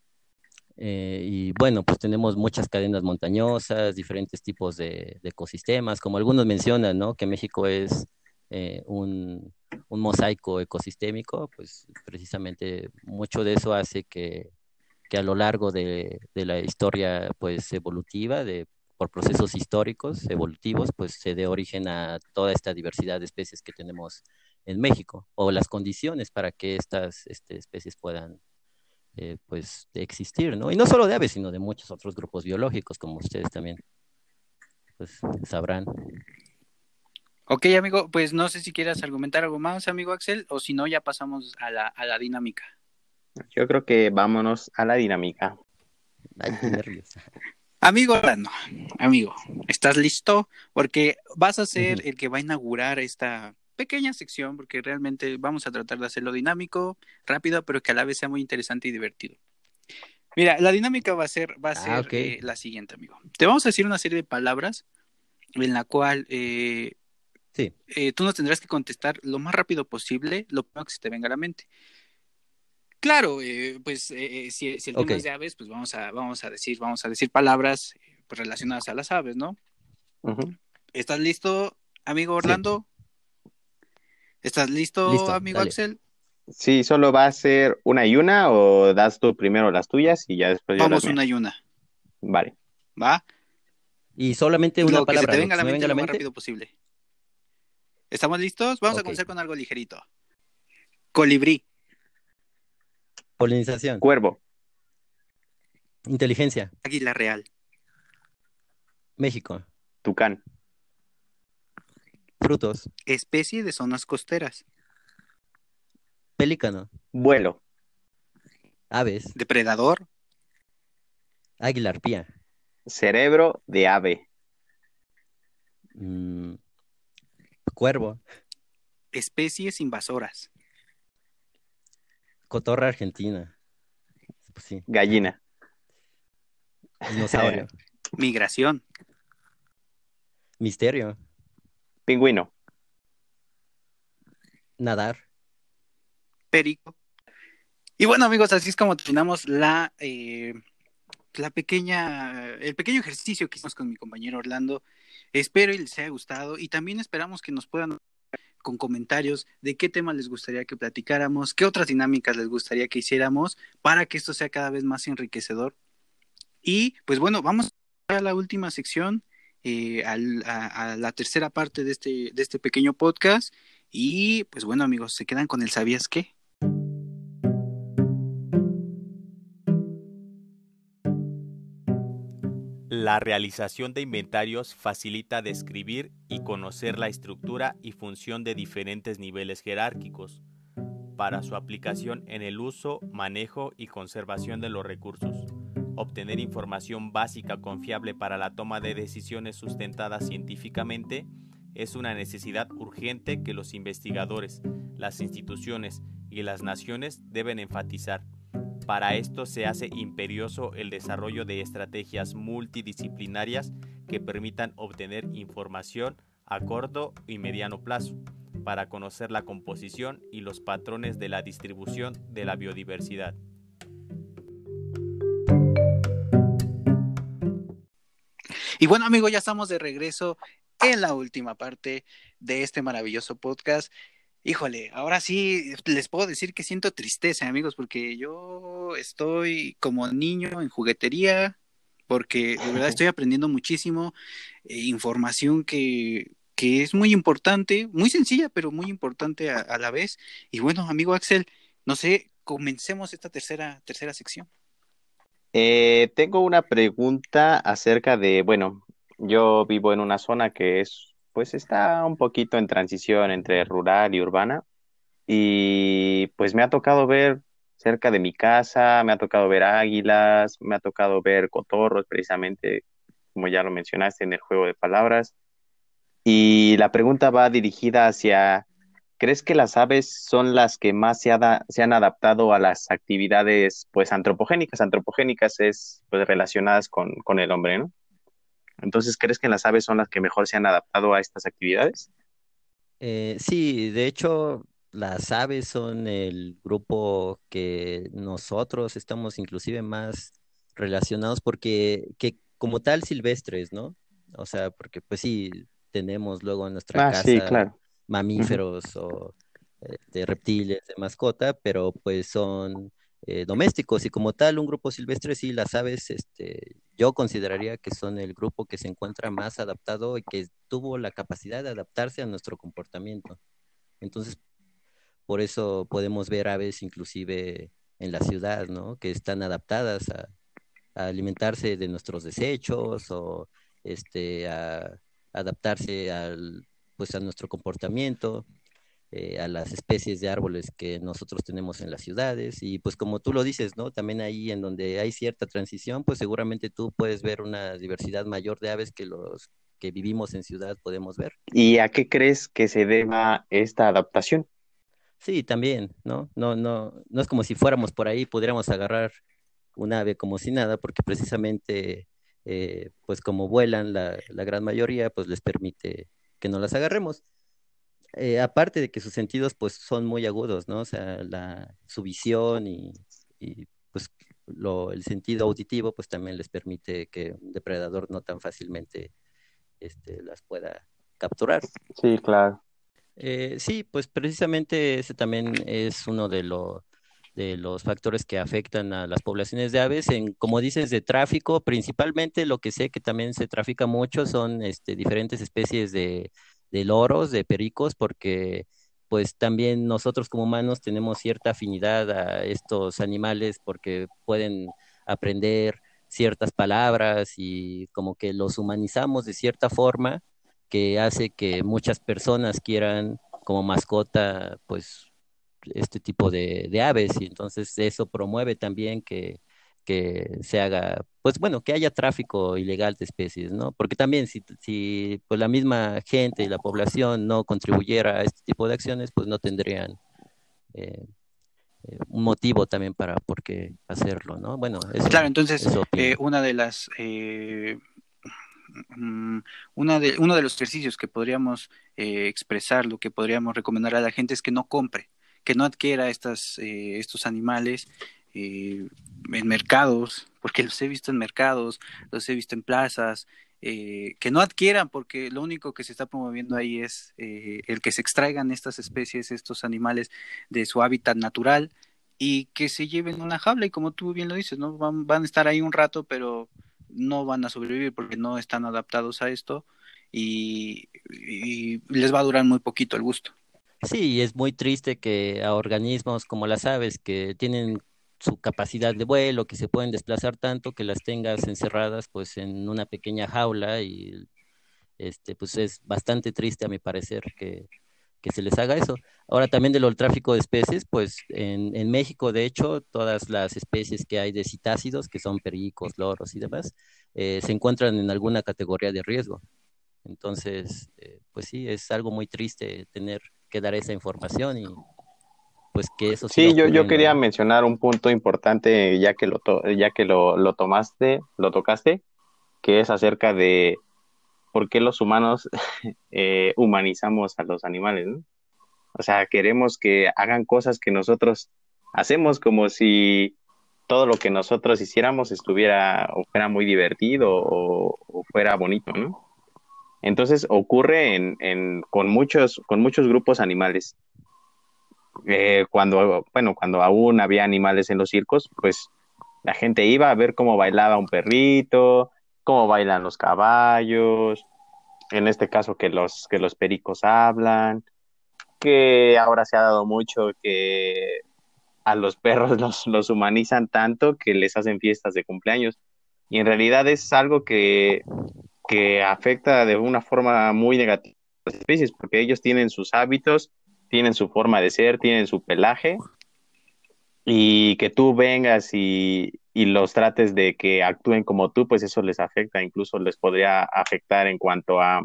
eh, y bueno, pues tenemos muchas cadenas montañosas, diferentes tipos de, ecosistemas, como algunos mencionan, ¿no? Que México es un, un, mosaico ecosistémico, pues precisamente mucho de eso hace que, que a lo largo de, de la historia pues evolutiva de por procesos históricos, evolutivos, pues se dé origen a toda esta diversidad de especies que tenemos en México, o las condiciones para que estas este, especies puedan eh, pues existir, ¿no? Y no solo de aves, sino de muchos otros grupos biológicos, como ustedes también pues, sabrán. Ok, amigo, pues no sé si quieras argumentar algo más, amigo Axel, o si no, ya pasamos a la, a la dinámica. Yo creo que vámonos a la dinámica. Ay, qué nervios. <laughs> Amigo amigo, ¿estás listo? Porque vas a ser el que va a inaugurar esta pequeña sección, porque realmente vamos a tratar de hacerlo dinámico, rápido, pero que a la vez sea muy interesante y divertido. Mira, la dinámica va a ser, va a ah, ser eh, la siguiente, amigo. Te vamos a decir una serie de palabras en la cual eh, Sí. Eh, tú nos tendrás que contestar lo más rápido posible, lo primero que se te venga a la mente. Claro, eh, pues eh, si, el tema es de aves, pues vamos a, vamos a decir, vamos a decir palabras pues, relacionadas a las aves, ¿no? ¿Estás listo, amigo Orlando? ¿Estás listo, amigo Axel? Sí, solo va a ser una y una o das tú primero las tuyas y ya después Vamos una y una. Vale. ¿Va? Y solamente una palabra. Que se te venga a la mente lo más rápido posible. ¿Estamos listos? Vamos a comenzar con algo ligerito. Colibrí. Polinización. Cuervo. Inteligencia. Águila real. México. Tucán. Frutos. Especie de zonas costeras. Pelícano. Vuelo. Aves. Depredador. Águila arpía. Cerebro de ave. Mm, cuervo. Especies invasoras. Cotorra argentina. Pues Gallina. Dinosaurio. <laughs> Migración. Misterio. Pingüino. Nadar. Perico. Y bueno, amigos, así es como terminamos la, eh, la pequeña, el pequeño ejercicio que hicimos con mi compañero Orlando. Espero y les haya gustado y también esperamos que nos puedan con comentarios de qué tema les gustaría que platicáramos, qué otras dinámicas les gustaría que hiciéramos para que esto sea cada vez más enriquecedor. Y pues bueno, vamos a la última sección eh, a, la tercera parte de este, de este pequeño podcast. Y pues bueno, amigos, se quedan con el ¿sabías qué? La realización de inventarios facilita describir y conocer la estructura y función de diferentes niveles jerárquicos para su aplicación en el uso, manejo y conservación de los recursos obtener información básica confiable para la toma de decisiones sustentadas científicamente es una necesidad urgente que los investigadores, las instituciones y las naciones deben enfatizar. Para esto se hace imperioso el desarrollo de estrategias multidisciplinarias que permitan obtener información a corto y mediano plazo para conocer la composición y los patrones de la distribución de la biodiversidad. Y bueno, amigos, ya estamos de regreso en la última parte de este maravilloso podcast. Híjole, ahora sí les puedo decir que siento tristeza, amigos, porque yo estoy como niño en juguetería, porque de verdad <laughs> estoy aprendiendo muchísimo eh, información que, que, es muy importante, muy sencilla, pero muy importante a, a, la vez. Y bueno, amigo Axel, no sé, comencemos esta tercera, tercera sección. Eh, tengo una pregunta acerca de, bueno, yo vivo en una zona que es, pues está un poquito en transición entre rural y urbana y pues me ha tocado ver cerca de mi casa, me ha tocado ver águilas, me ha tocado ver cotorros precisamente, como ya lo mencionaste en el juego de palabras. Y la pregunta va dirigida hacia ¿Crees que las aves son las que más se, han adaptado a las actividades pues antropogénicas? Antropogénicas es pues relacionadas con, el hombre, ¿no? Entonces, ¿crees que las aves son las que mejor se han adaptado a estas actividades? Eh, sí, de hecho, las aves son el grupo que nosotros estamos inclusive más relacionados porque que como tal silvestres, ¿no? O sea, porque pues sí, tenemos luego en nuestra ah, casa sí, claro mamíferos o eh, de reptiles de mascota, pero pues son eh, domésticos y como tal un grupo silvestre sí las aves, este, yo consideraría que son el grupo que se encuentra más adaptado y que tuvo la capacidad de adaptarse a nuestro comportamiento. Entonces, por eso podemos ver aves inclusive en la ciudad, ¿no? Que están adaptadas a, alimentarse de nuestros desechos o este, a adaptarse al pues a nuestro comportamiento, eh, a las especies de árboles que nosotros tenemos en las ciudades y pues como tú lo dices, ¿no? También ahí en donde hay cierta transición, pues seguramente tú puedes ver una diversidad mayor de aves que los que vivimos en ciudad podemos ver. ¿Y a qué crees que se deba esta adaptación? Sí, también, ¿no? No, no, no es como si fuéramos por ahí, pudiéramos agarrar un ave como si nada, porque precisamente, eh, pues como vuelan la, la gran mayoría, pues les permite que no las agarremos. Eh, aparte de que sus sentidos pues son muy agudos, ¿no? O sea, la, su visión y, pues lo, el sentido auditivo pues también les permite que un depredador no tan fácilmente este, las pueda capturar. Sí, claro. Eh, sí, pues precisamente ese también es uno de, de los factores que afectan a las poblaciones de aves. En, como dices, de tráfico, principalmente lo que sé que también se trafica mucho son este, diferentes especies de, de loros, de pericos, porque pues también nosotros como humanos tenemos cierta afinidad a estos animales porque pueden aprender ciertas palabras y como que los humanizamos de cierta forma que hace que muchas personas quieran como mascota pues este tipo de, de aves y entonces eso promueve también que que se haga, pues bueno, que haya tráfico ilegal de especies, ¿no? Porque también si, si pues la misma gente y la población no contribuyera a este tipo de acciones, pues no tendrían eh, eh, un motivo también para por qué hacerlo, ¿no? Bueno, claro, entonces eh, una de las mm, una de, uno de los ejercicios que podríamos expresar, lo que podríamos recomendar a la gente es que no compre, que no adquiera estas, estos animales eh, en mercados, porque los he visto en mercados, los he visto en plazas, eh, que no adquieran, porque lo único que se está promoviendo ahí es eh, el que se extraigan estas especies, estos animales de su hábitat natural y que se lleven una jaula y como tú bien lo dices, ¿no? Van, a estar ahí un rato, pero no van a sobrevivir porque no están adaptados a esto y, y les va a durar muy poquito el gusto. Sí, es muy triste que a organismos como las aves que tienen su capacidad de vuelo, que se pueden desplazar tanto que las tengas encerradas pues en una pequeña jaula y este pues es bastante triste a mi parecer que, que se les haga eso. Ahora también del tráfico de especies, pues en, en, México de hecho todas las especies que hay de citácidos, que son pericos, loros y demás, eh, se encuentran en alguna categoría de riesgo. Entonces, eh, pues sí, es algo muy triste tener que dar esa información y pues que eso sí. yo, yo quería mencionar un punto importante ya que lo ya que lo, lo, tomaste, lo tocaste, que es acerca de por qué los humanos <laughs> eh, humanizamos a los animales, ¿no? O sea, queremos que hagan cosas que nosotros hacemos como si todo lo que nosotros hiciéramos estuviera o fuera muy divertido o, fuera bonito, ¿no? Entonces ocurre en, en, con, muchos, con muchos grupos animales. Eh, cuando, bueno, cuando aún había animales en los circos, pues la gente iba a ver cómo bailaba un perrito, cómo bailan los caballos, en este caso que los, que los pericos hablan, que ahora se ha dado mucho que a los perros <laughs> los, los humanizan tanto que les hacen fiestas de cumpleaños. Y en realidad es algo que, que afecta de una forma muy negativa a las especies, porque ellos tienen sus hábitos tienen su forma de ser, tienen su pelaje, y que tú vengas y, los trates de que actúen como tú, pues eso les afecta, incluso les podría afectar en cuanto a,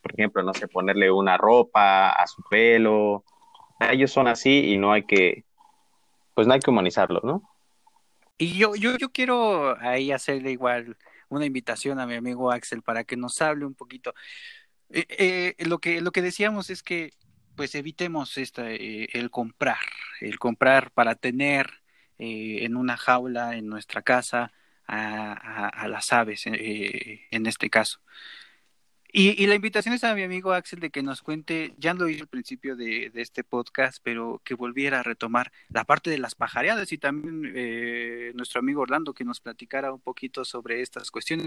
por ejemplo, no sé, ponerle una ropa a su pelo. Ellos son así y no hay que, pues no hay que humanizarlos, ¿no? Y yo, yo, yo quiero ahí hacerle igual una invitación a mi amigo Axel para que nos hable un poquito. Eh, eh, lo, que, lo que decíamos es que pues evitemos esta, eh, el comprar, el comprar para tener eh, en una jaula en nuestra casa a, las aves, eh, en este caso. Y, la invitación es a mi amigo Axel de que nos cuente, ya lo hizo al principio de, este podcast, pero que volviera a retomar la parte de las pajareadas y también nuestro amigo Orlando que nos platicara un poquito sobre estas cuestiones.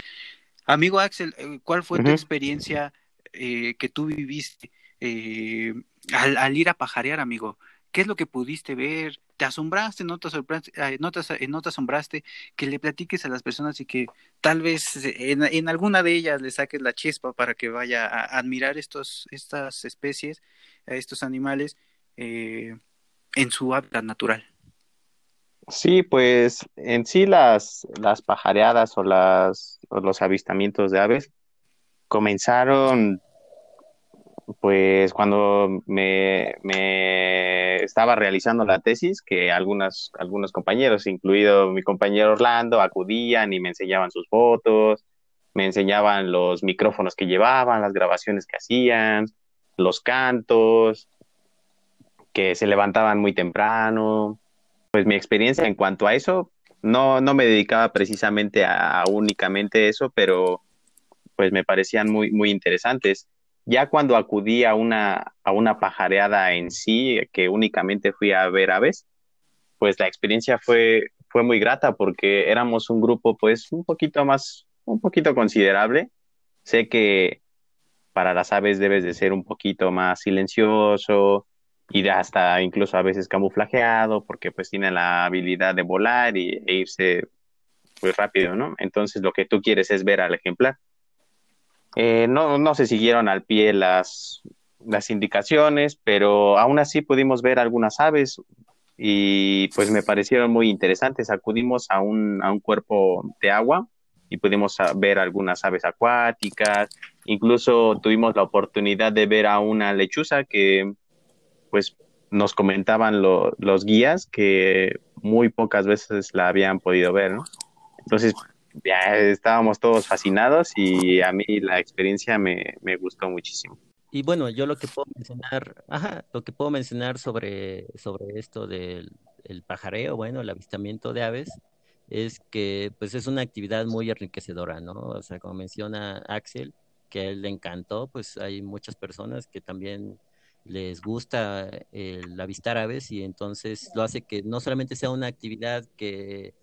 Amigo Axel, ¿cuál fue tu experiencia que tú viviste? eh, al, ir a pajarear, amigo? ¿Qué es lo que pudiste ver? ¿Te asombraste? ¿No te, eh, no te, no te asombraste? Que le platiques a las personas y que tal vez en, en, alguna de ellas le saques la chispa para que vaya a admirar estos, estas especies, estos animales eh, en su hábitat natural. Sí, pues en sí las, las pajareadas o, las, o los avistamientos de aves comenzaron pues cuando me, estaba realizando la tesis, que algunas, algunos compañeros, incluido mi compañero Orlando, acudían y me enseñaban sus fotos, me enseñaban los micrófonos que llevaban, las grabaciones que hacían, los cantos, que se levantaban muy temprano. Pues mi experiencia en cuanto a eso, no, no me dedicaba precisamente a, únicamente eso, pero pues me parecían muy, muy interesantes. Ya cuando acudí a una, a una pajareada en sí, que únicamente fui a ver aves, pues la experiencia fue, fue muy grata porque éramos un grupo pues un poquito más, un poquito considerable. Sé que para las aves debes de ser un poquito más silencioso y hasta incluso a veces camuflajeado porque pues tienen la habilidad de volar y, e irse pues rápido, ¿no? Entonces lo que tú quieres es ver al ejemplar. Eh, no, no se siguieron al pie las, las indicaciones, pero aún así pudimos ver algunas aves y pues me parecieron muy interesantes. Acudimos a un, a un cuerpo de agua y pudimos ver algunas aves acuáticas, incluso tuvimos la oportunidad de ver a una lechuza que pues nos comentaban los guías que muy pocas veces la habían podido ver. Entonces ya estábamos todos fascinados y a mí la experiencia me, me gustó muchísimo. Y bueno, yo lo que puedo mencionar, ajá, lo que puedo mencionar sobre, sobre esto del el pajareo, bueno, el avistamiento de aves, es que pues es una actividad muy enriquecedora, ¿no? O sea, como menciona Axel, que a él le encantó, pues hay muchas personas que también les gusta el avistar aves y entonces lo hace que no solamente sea una actividad que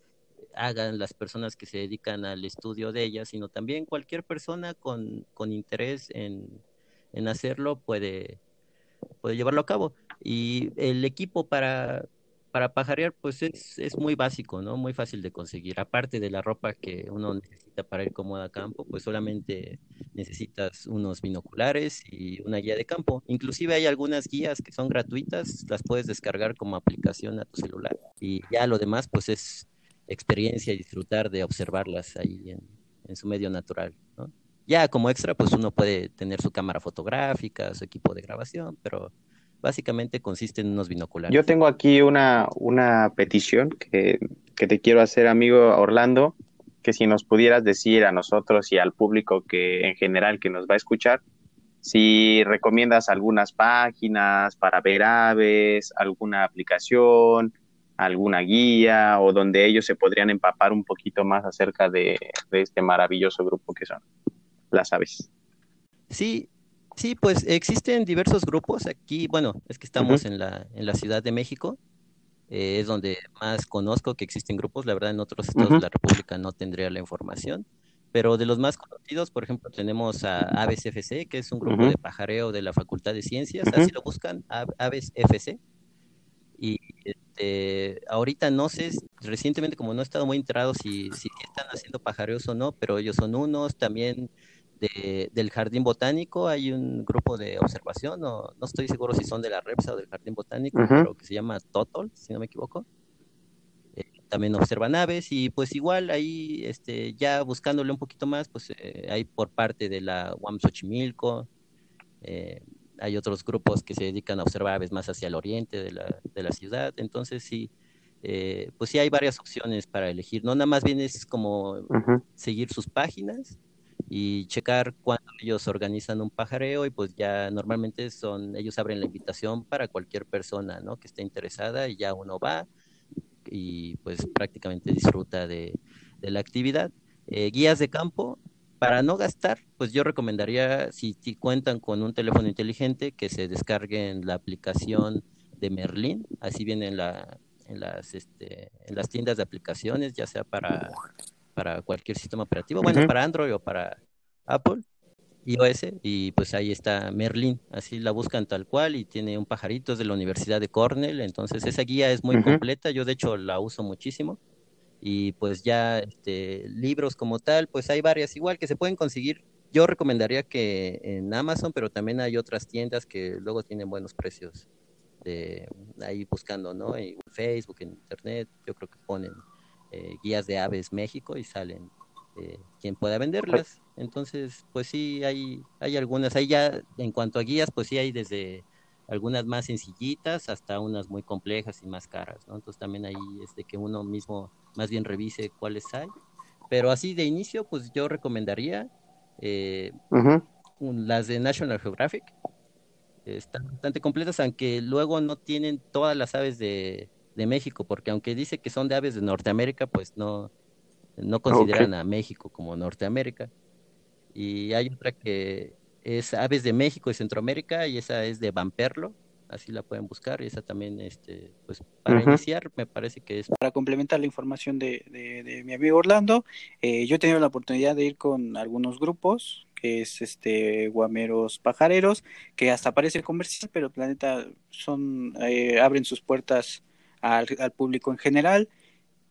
hagan las personas que se dedican al estudio de ellas, sino también cualquier persona con, con interés en, en hacerlo puede, puede llevarlo a cabo. Y el equipo para, para pajarear, pues es, es, muy básico, ¿no? Muy fácil de conseguir. Aparte de la ropa que uno necesita para ir cómodo a campo, pues solamente necesitas unos binoculares y una guía de campo. Inclusive hay algunas guías que son gratuitas, las puedes descargar como aplicación a tu celular. Y ya lo demás, pues es experiencia y disfrutar de observarlas ahí en, su medio natural, ¿no? Ya como extra, pues uno puede tener su cámara fotográfica, su equipo de grabación, pero básicamente consiste en unos binoculares. Yo tengo aquí una, una petición que, que te quiero hacer, amigo Orlando, que si nos pudieras decir a nosotros y al público que en general que nos va a escuchar, si recomiendas algunas páginas para ver aves, alguna aplicación, alguna guía o donde ellos se podrían empapar un poquito más acerca de, de este maravilloso grupo que son las aves. Sí, sí, pues existen diversos grupos aquí. Bueno, es que estamos en, la, en la Ciudad de México. Eh, es donde más conozco que existen grupos. La verdad, en otros estados de la República no tendría la información. Pero de los más conocidos, por ejemplo, tenemos a Aves FC, que es un grupo de pajareo de la Facultad de Ciencias. Así lo buscan, Aves FC. Y este, ahorita no sé, recientemente como no he estado muy enterado si, si están haciendo pajareos o no, pero ellos son unos. También del Jardín Botánico, hay un grupo de observación, no, no estoy seguro si son de la REPSA o del Jardín Botánico, pero que se llama Totol, si no me equivoco. Eh, también observan aves y pues igual ahí este, ya buscándole un poquito más, pues eh, hay por parte de la UAM Xochimilco, eh, hay otros grupos que se dedican a observar aves más hacia el oriente de la, de la ciudad, entonces sí, pues sí hay varias opciones para elegir, no nada más bien es como seguir sus páginas y checar cuando ellos organizan un pajareo y pues ya normalmente son, ellos abren la invitación para cualquier persona, ¿no? Que esté interesada y ya uno va y pues prácticamente disfruta de, la actividad. Eh, guías de campo, para no gastar, pues yo recomendaría, si, cuentan con un teléfono inteligente, que se descarguen la aplicación de Merlin, así viene en, la, en, las, este, en las tiendas de aplicaciones, ya sea para para cualquier sistema operativo, bueno, para Android o para Apple, iOS, y pues ahí está Merlin, así la buscan tal cual y tiene un pajarito, es de la Universidad de Cornell, entonces esa guía es muy completa, yo de hecho la uso muchísimo, y pues ya este, libros como tal, pues hay varias igual que se pueden conseguir. Yo recomendaría que en Amazon, pero también hay otras tiendas que luego tienen buenos precios de ahí buscando, ¿no? En Facebook, en Internet, yo creo que ponen eh, guías de aves México y salen eh, quien pueda venderlas. Entonces, pues sí, hay, hay algunas. Ahí ya, en cuanto a guías, pues sí hay desde algunas más sencillitas hasta unas muy complejas y más caras, ¿no? Entonces también ahí es de que uno mismo más bien revise cuáles hay. Pero así de inicio, pues yo recomendaría eh, las de National Geographic, están bastante completas, aunque luego no tienen todas las aves de, México, porque aunque dice que son de aves de Norteamérica, pues no, no consideran a México como Norteamérica. Y hay otra que es aves de México y Centroamérica, y esa es de Vamperlo, así la pueden buscar, y esa también, este, pues para iniciar, me parece que es... Para complementar la información de, de, mi amigo Orlando, eh, yo he tenido la oportunidad de ir con algunos grupos, que es este Guameros Pajareros, que hasta parece comercial, pero Planeta son, eh, abren sus puertas al, público en general.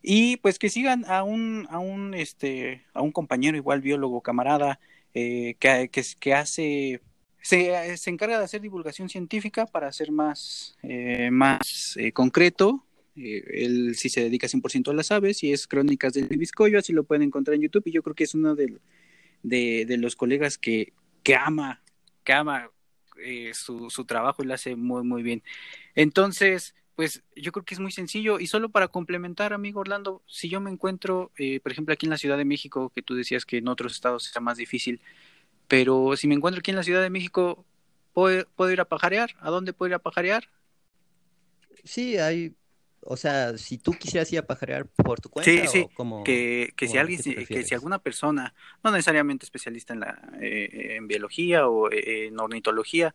Y pues que sigan a un, a un, este, a un compañero igual biólogo, camarada, eh, que, que, hace se, se, encarga de hacer divulgación científica para hacer más, eh, más eh, concreto. Él sí se dedica 100% a las aves y es Crónicas del Viscoyo, así lo pueden encontrar en YouTube y yo creo que es uno de, de, los colegas que, que ama, que ama su, su trabajo y lo hace muy, muy bien. Entonces, pues yo creo que es muy sencillo y solo para complementar, amigo Orlando, si yo me encuentro, por ejemplo, aquí en la Ciudad de México, que tú decías que en otros estados está más difícil, pero si me encuentro aquí en la Ciudad de México, ¿puedo, ir a pajarear? ¿A dónde puedo ir a pajarear? Sí, hay, o sea, si tú quisieras ir a pajarear por tu cuenta. Sí, sí, que, que si alguien, que si alguna persona, no necesariamente especialista en la eh, en biología o eh, en ornitología,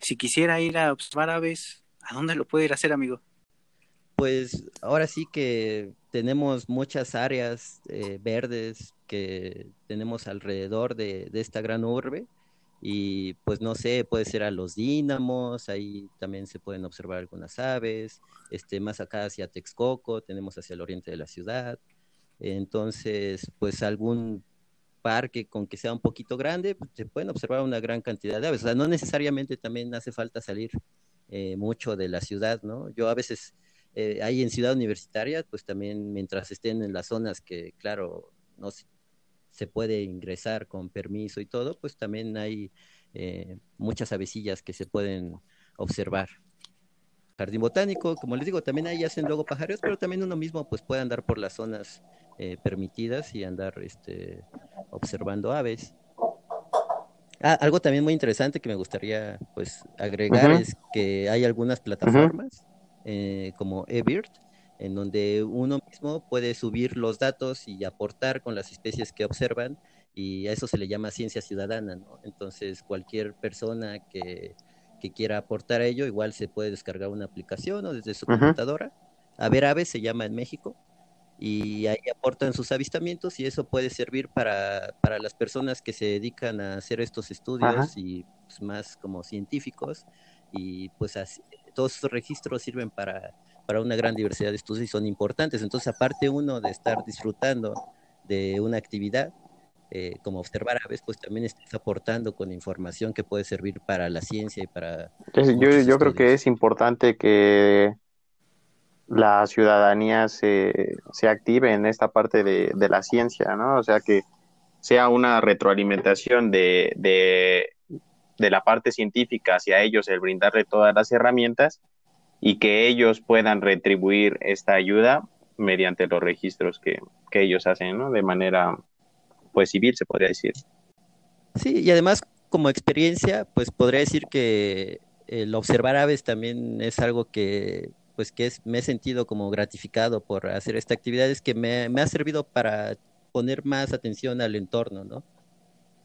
si quisiera ir a observar aves, ¿a dónde lo puede ir a hacer, amigo? Pues ahora sí que tenemos muchas áreas eh, verdes que tenemos alrededor de, esta gran urbe. Y pues no sé, puede ser a los dínamos, ahí también se pueden observar algunas aves, este, más acá hacia Texcoco, tenemos hacia el oriente de la ciudad, entonces pues algún parque con que sea un poquito grande, pues, se pueden observar una gran cantidad de aves, o sea, no necesariamente también hace falta salir eh, mucho de la ciudad, ¿no? Yo a veces eh, ahí en Ciudad Universitaria, pues también mientras estén en las zonas que, claro, no se puede ingresar con permiso y todo, pues también hay eh, muchas avecillas que se pueden observar. Jardín botánico, como les digo, también ahí hacen luego pájaros, pero también uno mismo pues puede andar por las zonas eh, permitidas y andar este, observando aves. Ah, algo también muy interesante que me gustaría pues agregar es que hay algunas plataformas eh, como eBird, en donde uno mismo puede subir los datos y aportar con las especies que observan y a eso se le llama ciencia ciudadana, ¿no? Entonces cualquier persona que, quiera aportar a ello igual se puede descargar una aplicación o desde su computadora. A ver aves se llama en México y ahí aportan sus avistamientos y eso puede servir para, las personas que se dedican a hacer estos estudios y pues, más como científicos y pues así, todos estos registros sirven para, para una gran diversidad de estudios y son importantes. Entonces, aparte uno de estar disfrutando de una actividad, eh, como observar aves, pues también estás aportando con información que puede servir para la ciencia y para... Yo, yo creo que es importante que la ciudadanía se, se active en esta parte de, de, la ciencia, ¿no? O sea, que sea una retroalimentación de, de, la parte científica hacia ellos, el brindarle todas las herramientas y que ellos puedan retribuir esta ayuda mediante los registros que, ellos hacen, ¿no? De manera, pues, civil, se podría decir. Sí, y además, como experiencia, pues podría decir que el observar aves también es algo que, pues, que es, me he sentido como gratificado por hacer esta actividad, es que me, ha servido para poner más atención al entorno, ¿no?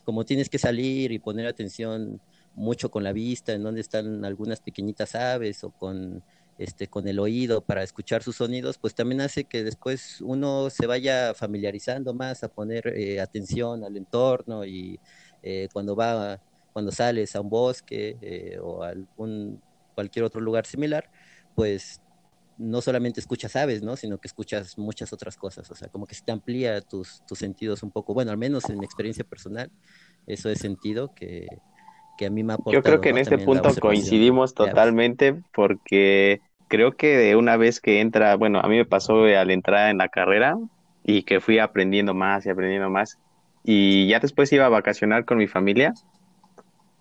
como tienes que salir y poner atención mucho con la vista, en donde están algunas pequeñitas aves o con este con el oído para escuchar sus sonidos, pues también hace que después uno se vaya familiarizando más a poner eh, atención al entorno y eh, cuando va cuando sales a un bosque eh, o a algún cualquier otro lugar similar, pues no solamente escuchas aves, ¿no? Sino que escuchas muchas otras cosas, o sea, como que se te amplía tus, tus sentidos un poco, bueno, al menos en mi experiencia personal, eso he sentido que, a mí me ha aportado. Yo creo que en este punto coincidimos totalmente porque creo que de una vez que entra, bueno, a mí me pasó al entrar en la carrera y que fui aprendiendo más y aprendiendo más y ya después iba a vacacionar con mi familia.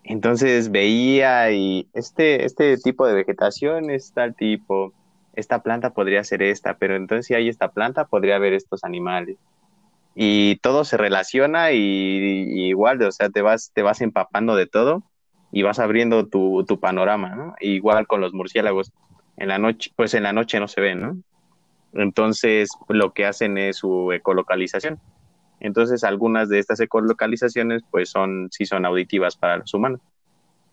Entonces veía y este, este tipo de vegetación es tal tipo, esta planta podría ser esta, pero entonces si hay esta planta podría haber estos animales. Y todo se relaciona y, igual, o sea, te vas, te vas empapando de todo y vas abriendo tu, tu panorama, ¿no? Igual con los murciélagos, en la noche, pues en la noche no se ven, ¿no? Entonces, lo que hacen es su ecolocalización. Entonces, algunas de estas ecolocalizaciones, pues son, sí son auditivas para los humanos.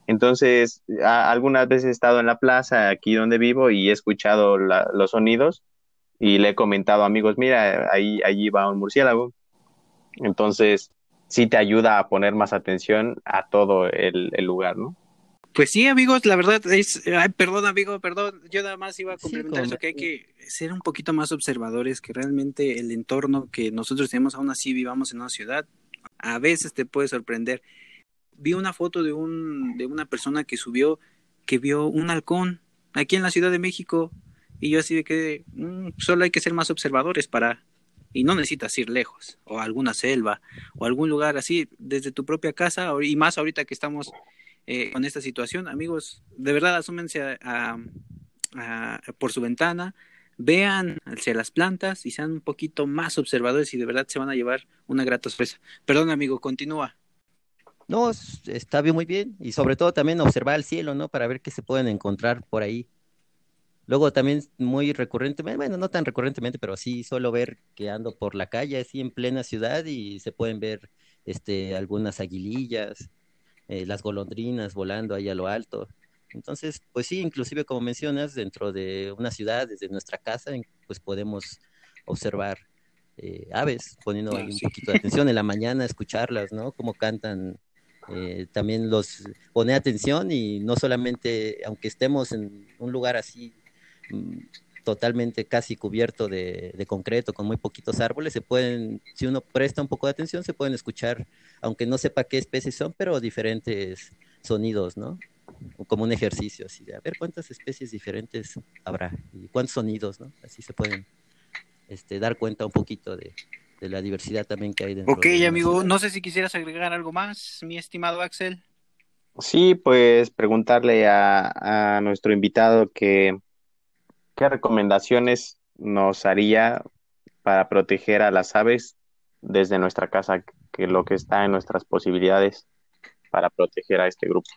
Entonces, algunas veces he estado en la plaza, aquí donde vivo, y he escuchado los sonidos y le he comentado a amigos, mira, ahí, allí va un murciélago. Entonces, sí te ayuda a poner más atención a todo el, lugar, ¿no? Pues sí, amigos, la verdad es, ay, perdón, amigo, perdón, yo nada más iba a complementar eso, que hay que ser un poquito más observadores, que realmente el entorno que nosotros tenemos, aún así vivamos en una ciudad, a veces te puede sorprender vi una foto de, un, de una persona que subió que vio un halcón aquí en la Ciudad de México. Y yo así de que mm, solo hay que ser más observadores para y no necesitas ir lejos o a alguna selva o algún lugar así desde tu propia casa y más ahorita que estamos eh, con esta situación amigos de verdad asúmense a, por su ventana vean hacia las plantas y sean un poquito más observadores y de verdad se van a llevar una grata sorpresa. Perdón amigo continúa no, está bien, muy bien. Y sobre todo también observar el cielo, ¿no? Para ver qué se pueden encontrar por ahí. Luego también muy recurrentemente, bueno, no tan recurrentemente, pero sí suelo ver que ando por la calle así en plena ciudad y se pueden ver este, algunas aguilillas, eh, las golondrinas volando ahí a lo alto. Entonces, pues sí, inclusive como mencionas, dentro de una ciudad, desde nuestra casa, pues podemos observar eh, aves, poniendo ahí un poquito de atención en la mañana, escucharlas, ¿no? Cómo cantan eh, también los pone atención y no solamente, aunque estemos en un lugar así mm, totalmente casi cubierto de, concreto, con muy poquitos árboles, se pueden, si uno presta un poco de atención, se pueden escuchar, aunque no sepa qué especies son, pero diferentes sonidos, ¿no? Como un ejercicio, así de a ver cuántas especies diferentes habrá y cuántos sonidos, ¿no? Así se pueden este, dar cuenta un poquito de, de la diversidad también que hay dentro. Ok, amigo, no sé si quisieras agregar algo más, mi estimado Axel. Sí, pues preguntarle a, nuestro invitado que qué recomendaciones nos haría para proteger a las aves desde nuestra casa, que lo que está en nuestras posibilidades para proteger a este grupo.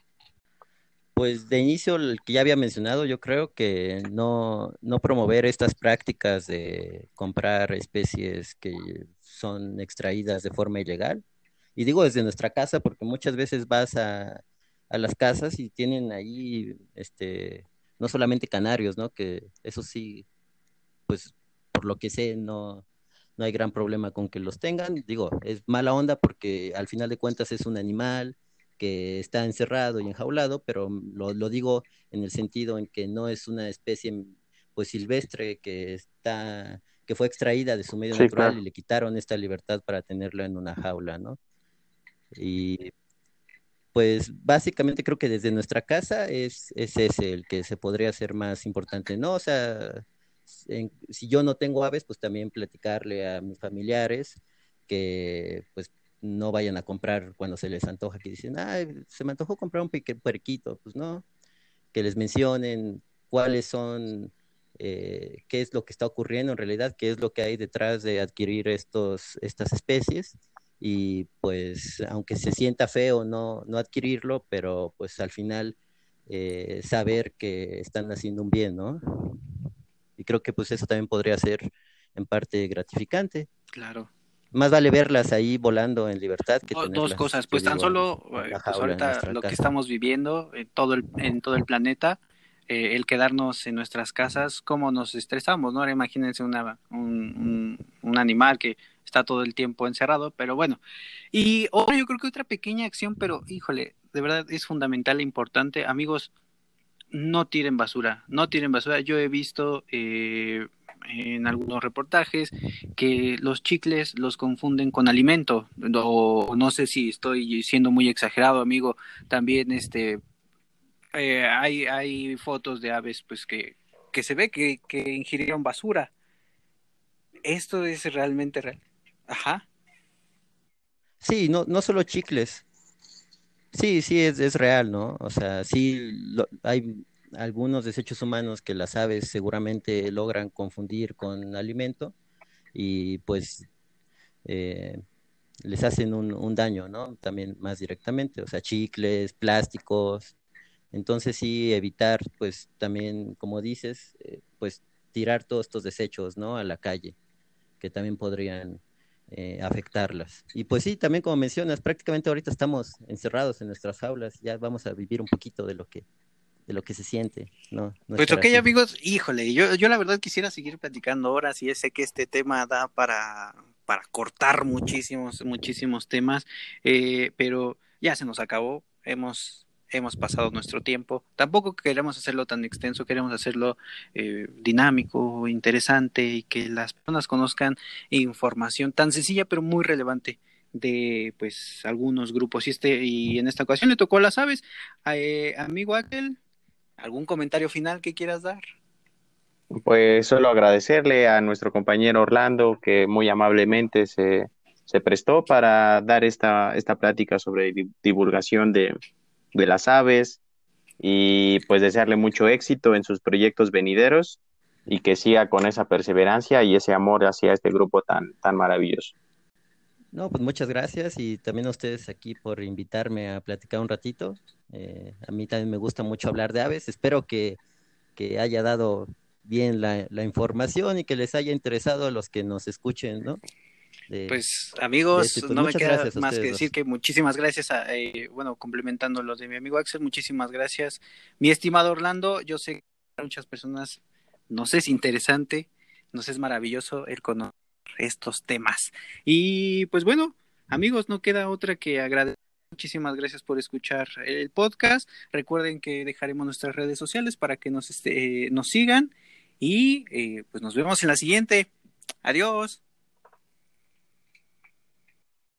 Pues de inicio, el que ya había mencionado, yo creo que no, no promover estas prácticas de comprar especies que son extraídas de forma ilegal. Y digo desde nuestra casa porque muchas veces vas a, a las casas y tienen ahí, este, no solamente canarios, ¿no? Que eso sí, pues por lo que sé, no, no hay gran problema con que los tengan. Digo, es mala onda porque al final de cuentas es un animal, que está encerrado y enjaulado, pero lo, lo, digo en el sentido en que no es una especie pues silvestre que está que fue extraída de su medio natural y le quitaron esta libertad para tenerla en una jaula, ¿no? Y pues básicamente creo que desde nuestra casa es, es ese el que se podría hacer más importante, ¿no? O sea, si yo no tengo aves, pues también platicarle a mis familiares que pues no vayan a comprar cuando se les antoja, que dicen, ay, se me antojó comprar un puerquito, pues no, que les mencionen cuáles son, eh, qué es lo que está ocurriendo en realidad, qué es lo que hay detrás de adquirir estos, estas especies y pues aunque se sienta feo no, no adquirirlo, pero pues al final eh, saber que están haciendo un bien, ¿no? Y creo que pues eso también podría ser en parte gratificante. Claro más vale verlas ahí volando en libertad que dos cosas pues tan solo eh, pues ahorita lo que estamos viviendo en todo el en todo el planeta eh, el quedarnos en nuestras casas cómo nos estresamos no ahora imagínense una, un, un, animal que está todo el tiempo encerrado pero bueno. Y ahora yo creo que otra pequeña acción pero híjole de verdad es fundamental e importante. Amigos no tiren basura no tiren basura. Yo he visto eh, en algunos reportajes que los chicles los confunden con alimento. O no sé si estoy siendo muy exagerado amigo. También este eh, hay hay fotos de aves pues que que se ve que, que ingirieron basura. Esto es realmente real ajá. Sí no no solo chicles. Sí sí es, es real no o sea sí hay algunos desechos humanos que las aves seguramente logran confundir con alimento y pues eh, les hacen un, daño, ¿no? También más directamente, o sea, chicles, plásticos. Entonces sí, evitar, pues también, como dices, eh, pues tirar todos estos desechos, ¿no? A la calle, que también podrían eh, afectarlas. Y pues sí, también como mencionas, prácticamente ahorita estamos encerrados en nuestras aulas, ya vamos a vivir un poquito de lo que de lo que se siente, ¿no? pues ok, amigos, híjole, yo, yo la verdad quisiera seguir platicando horas y sé que este tema da para, para cortar muchísimos, muchísimos temas, eh, pero ya se nos acabó, hemos hemos pasado nuestro tiempo. Tampoco queremos hacerlo tan extenso, queremos hacerlo eh, dinámico, interesante y que las personas conozcan información tan sencilla pero muy relevante de pues algunos grupos y este y en esta ocasión le tocó a las aves eh, amigo aquel algún comentario final que quieras dar pues solo agradecerle a nuestro compañero Orlando que muy amablemente se, se prestó para dar esta, esta plática sobre divulgación de, de las aves y pues desearle mucho éxito en sus proyectos venideros y que siga con esa perseverancia y ese amor hacia este grupo tan, tan maravilloso. No, pues muchas gracias y también a ustedes aquí por invitarme a platicar un ratito. Eh, a mí también me gusta mucho hablar de aves. Espero que, que haya dado bien la, información y que les haya interesado a los que nos escuchen, ¿no? pues amigos, pues, no me queda más que decir que muchísimas gracias, a, eh, bueno, complementando lo de mi amigo Axel, muchísimas gracias. Mi estimado Orlando, yo sé que para muchas personas nos es interesante, nos es maravilloso el conocer estos temas. Y pues bueno, amigos, no queda otra que agradecer. Muchísimas gracias por escuchar el podcast. Recuerden que dejaremos nuestras redes sociales para que nos, este, nos sigan y eh, pues nos vemos en la siguiente. Adiós.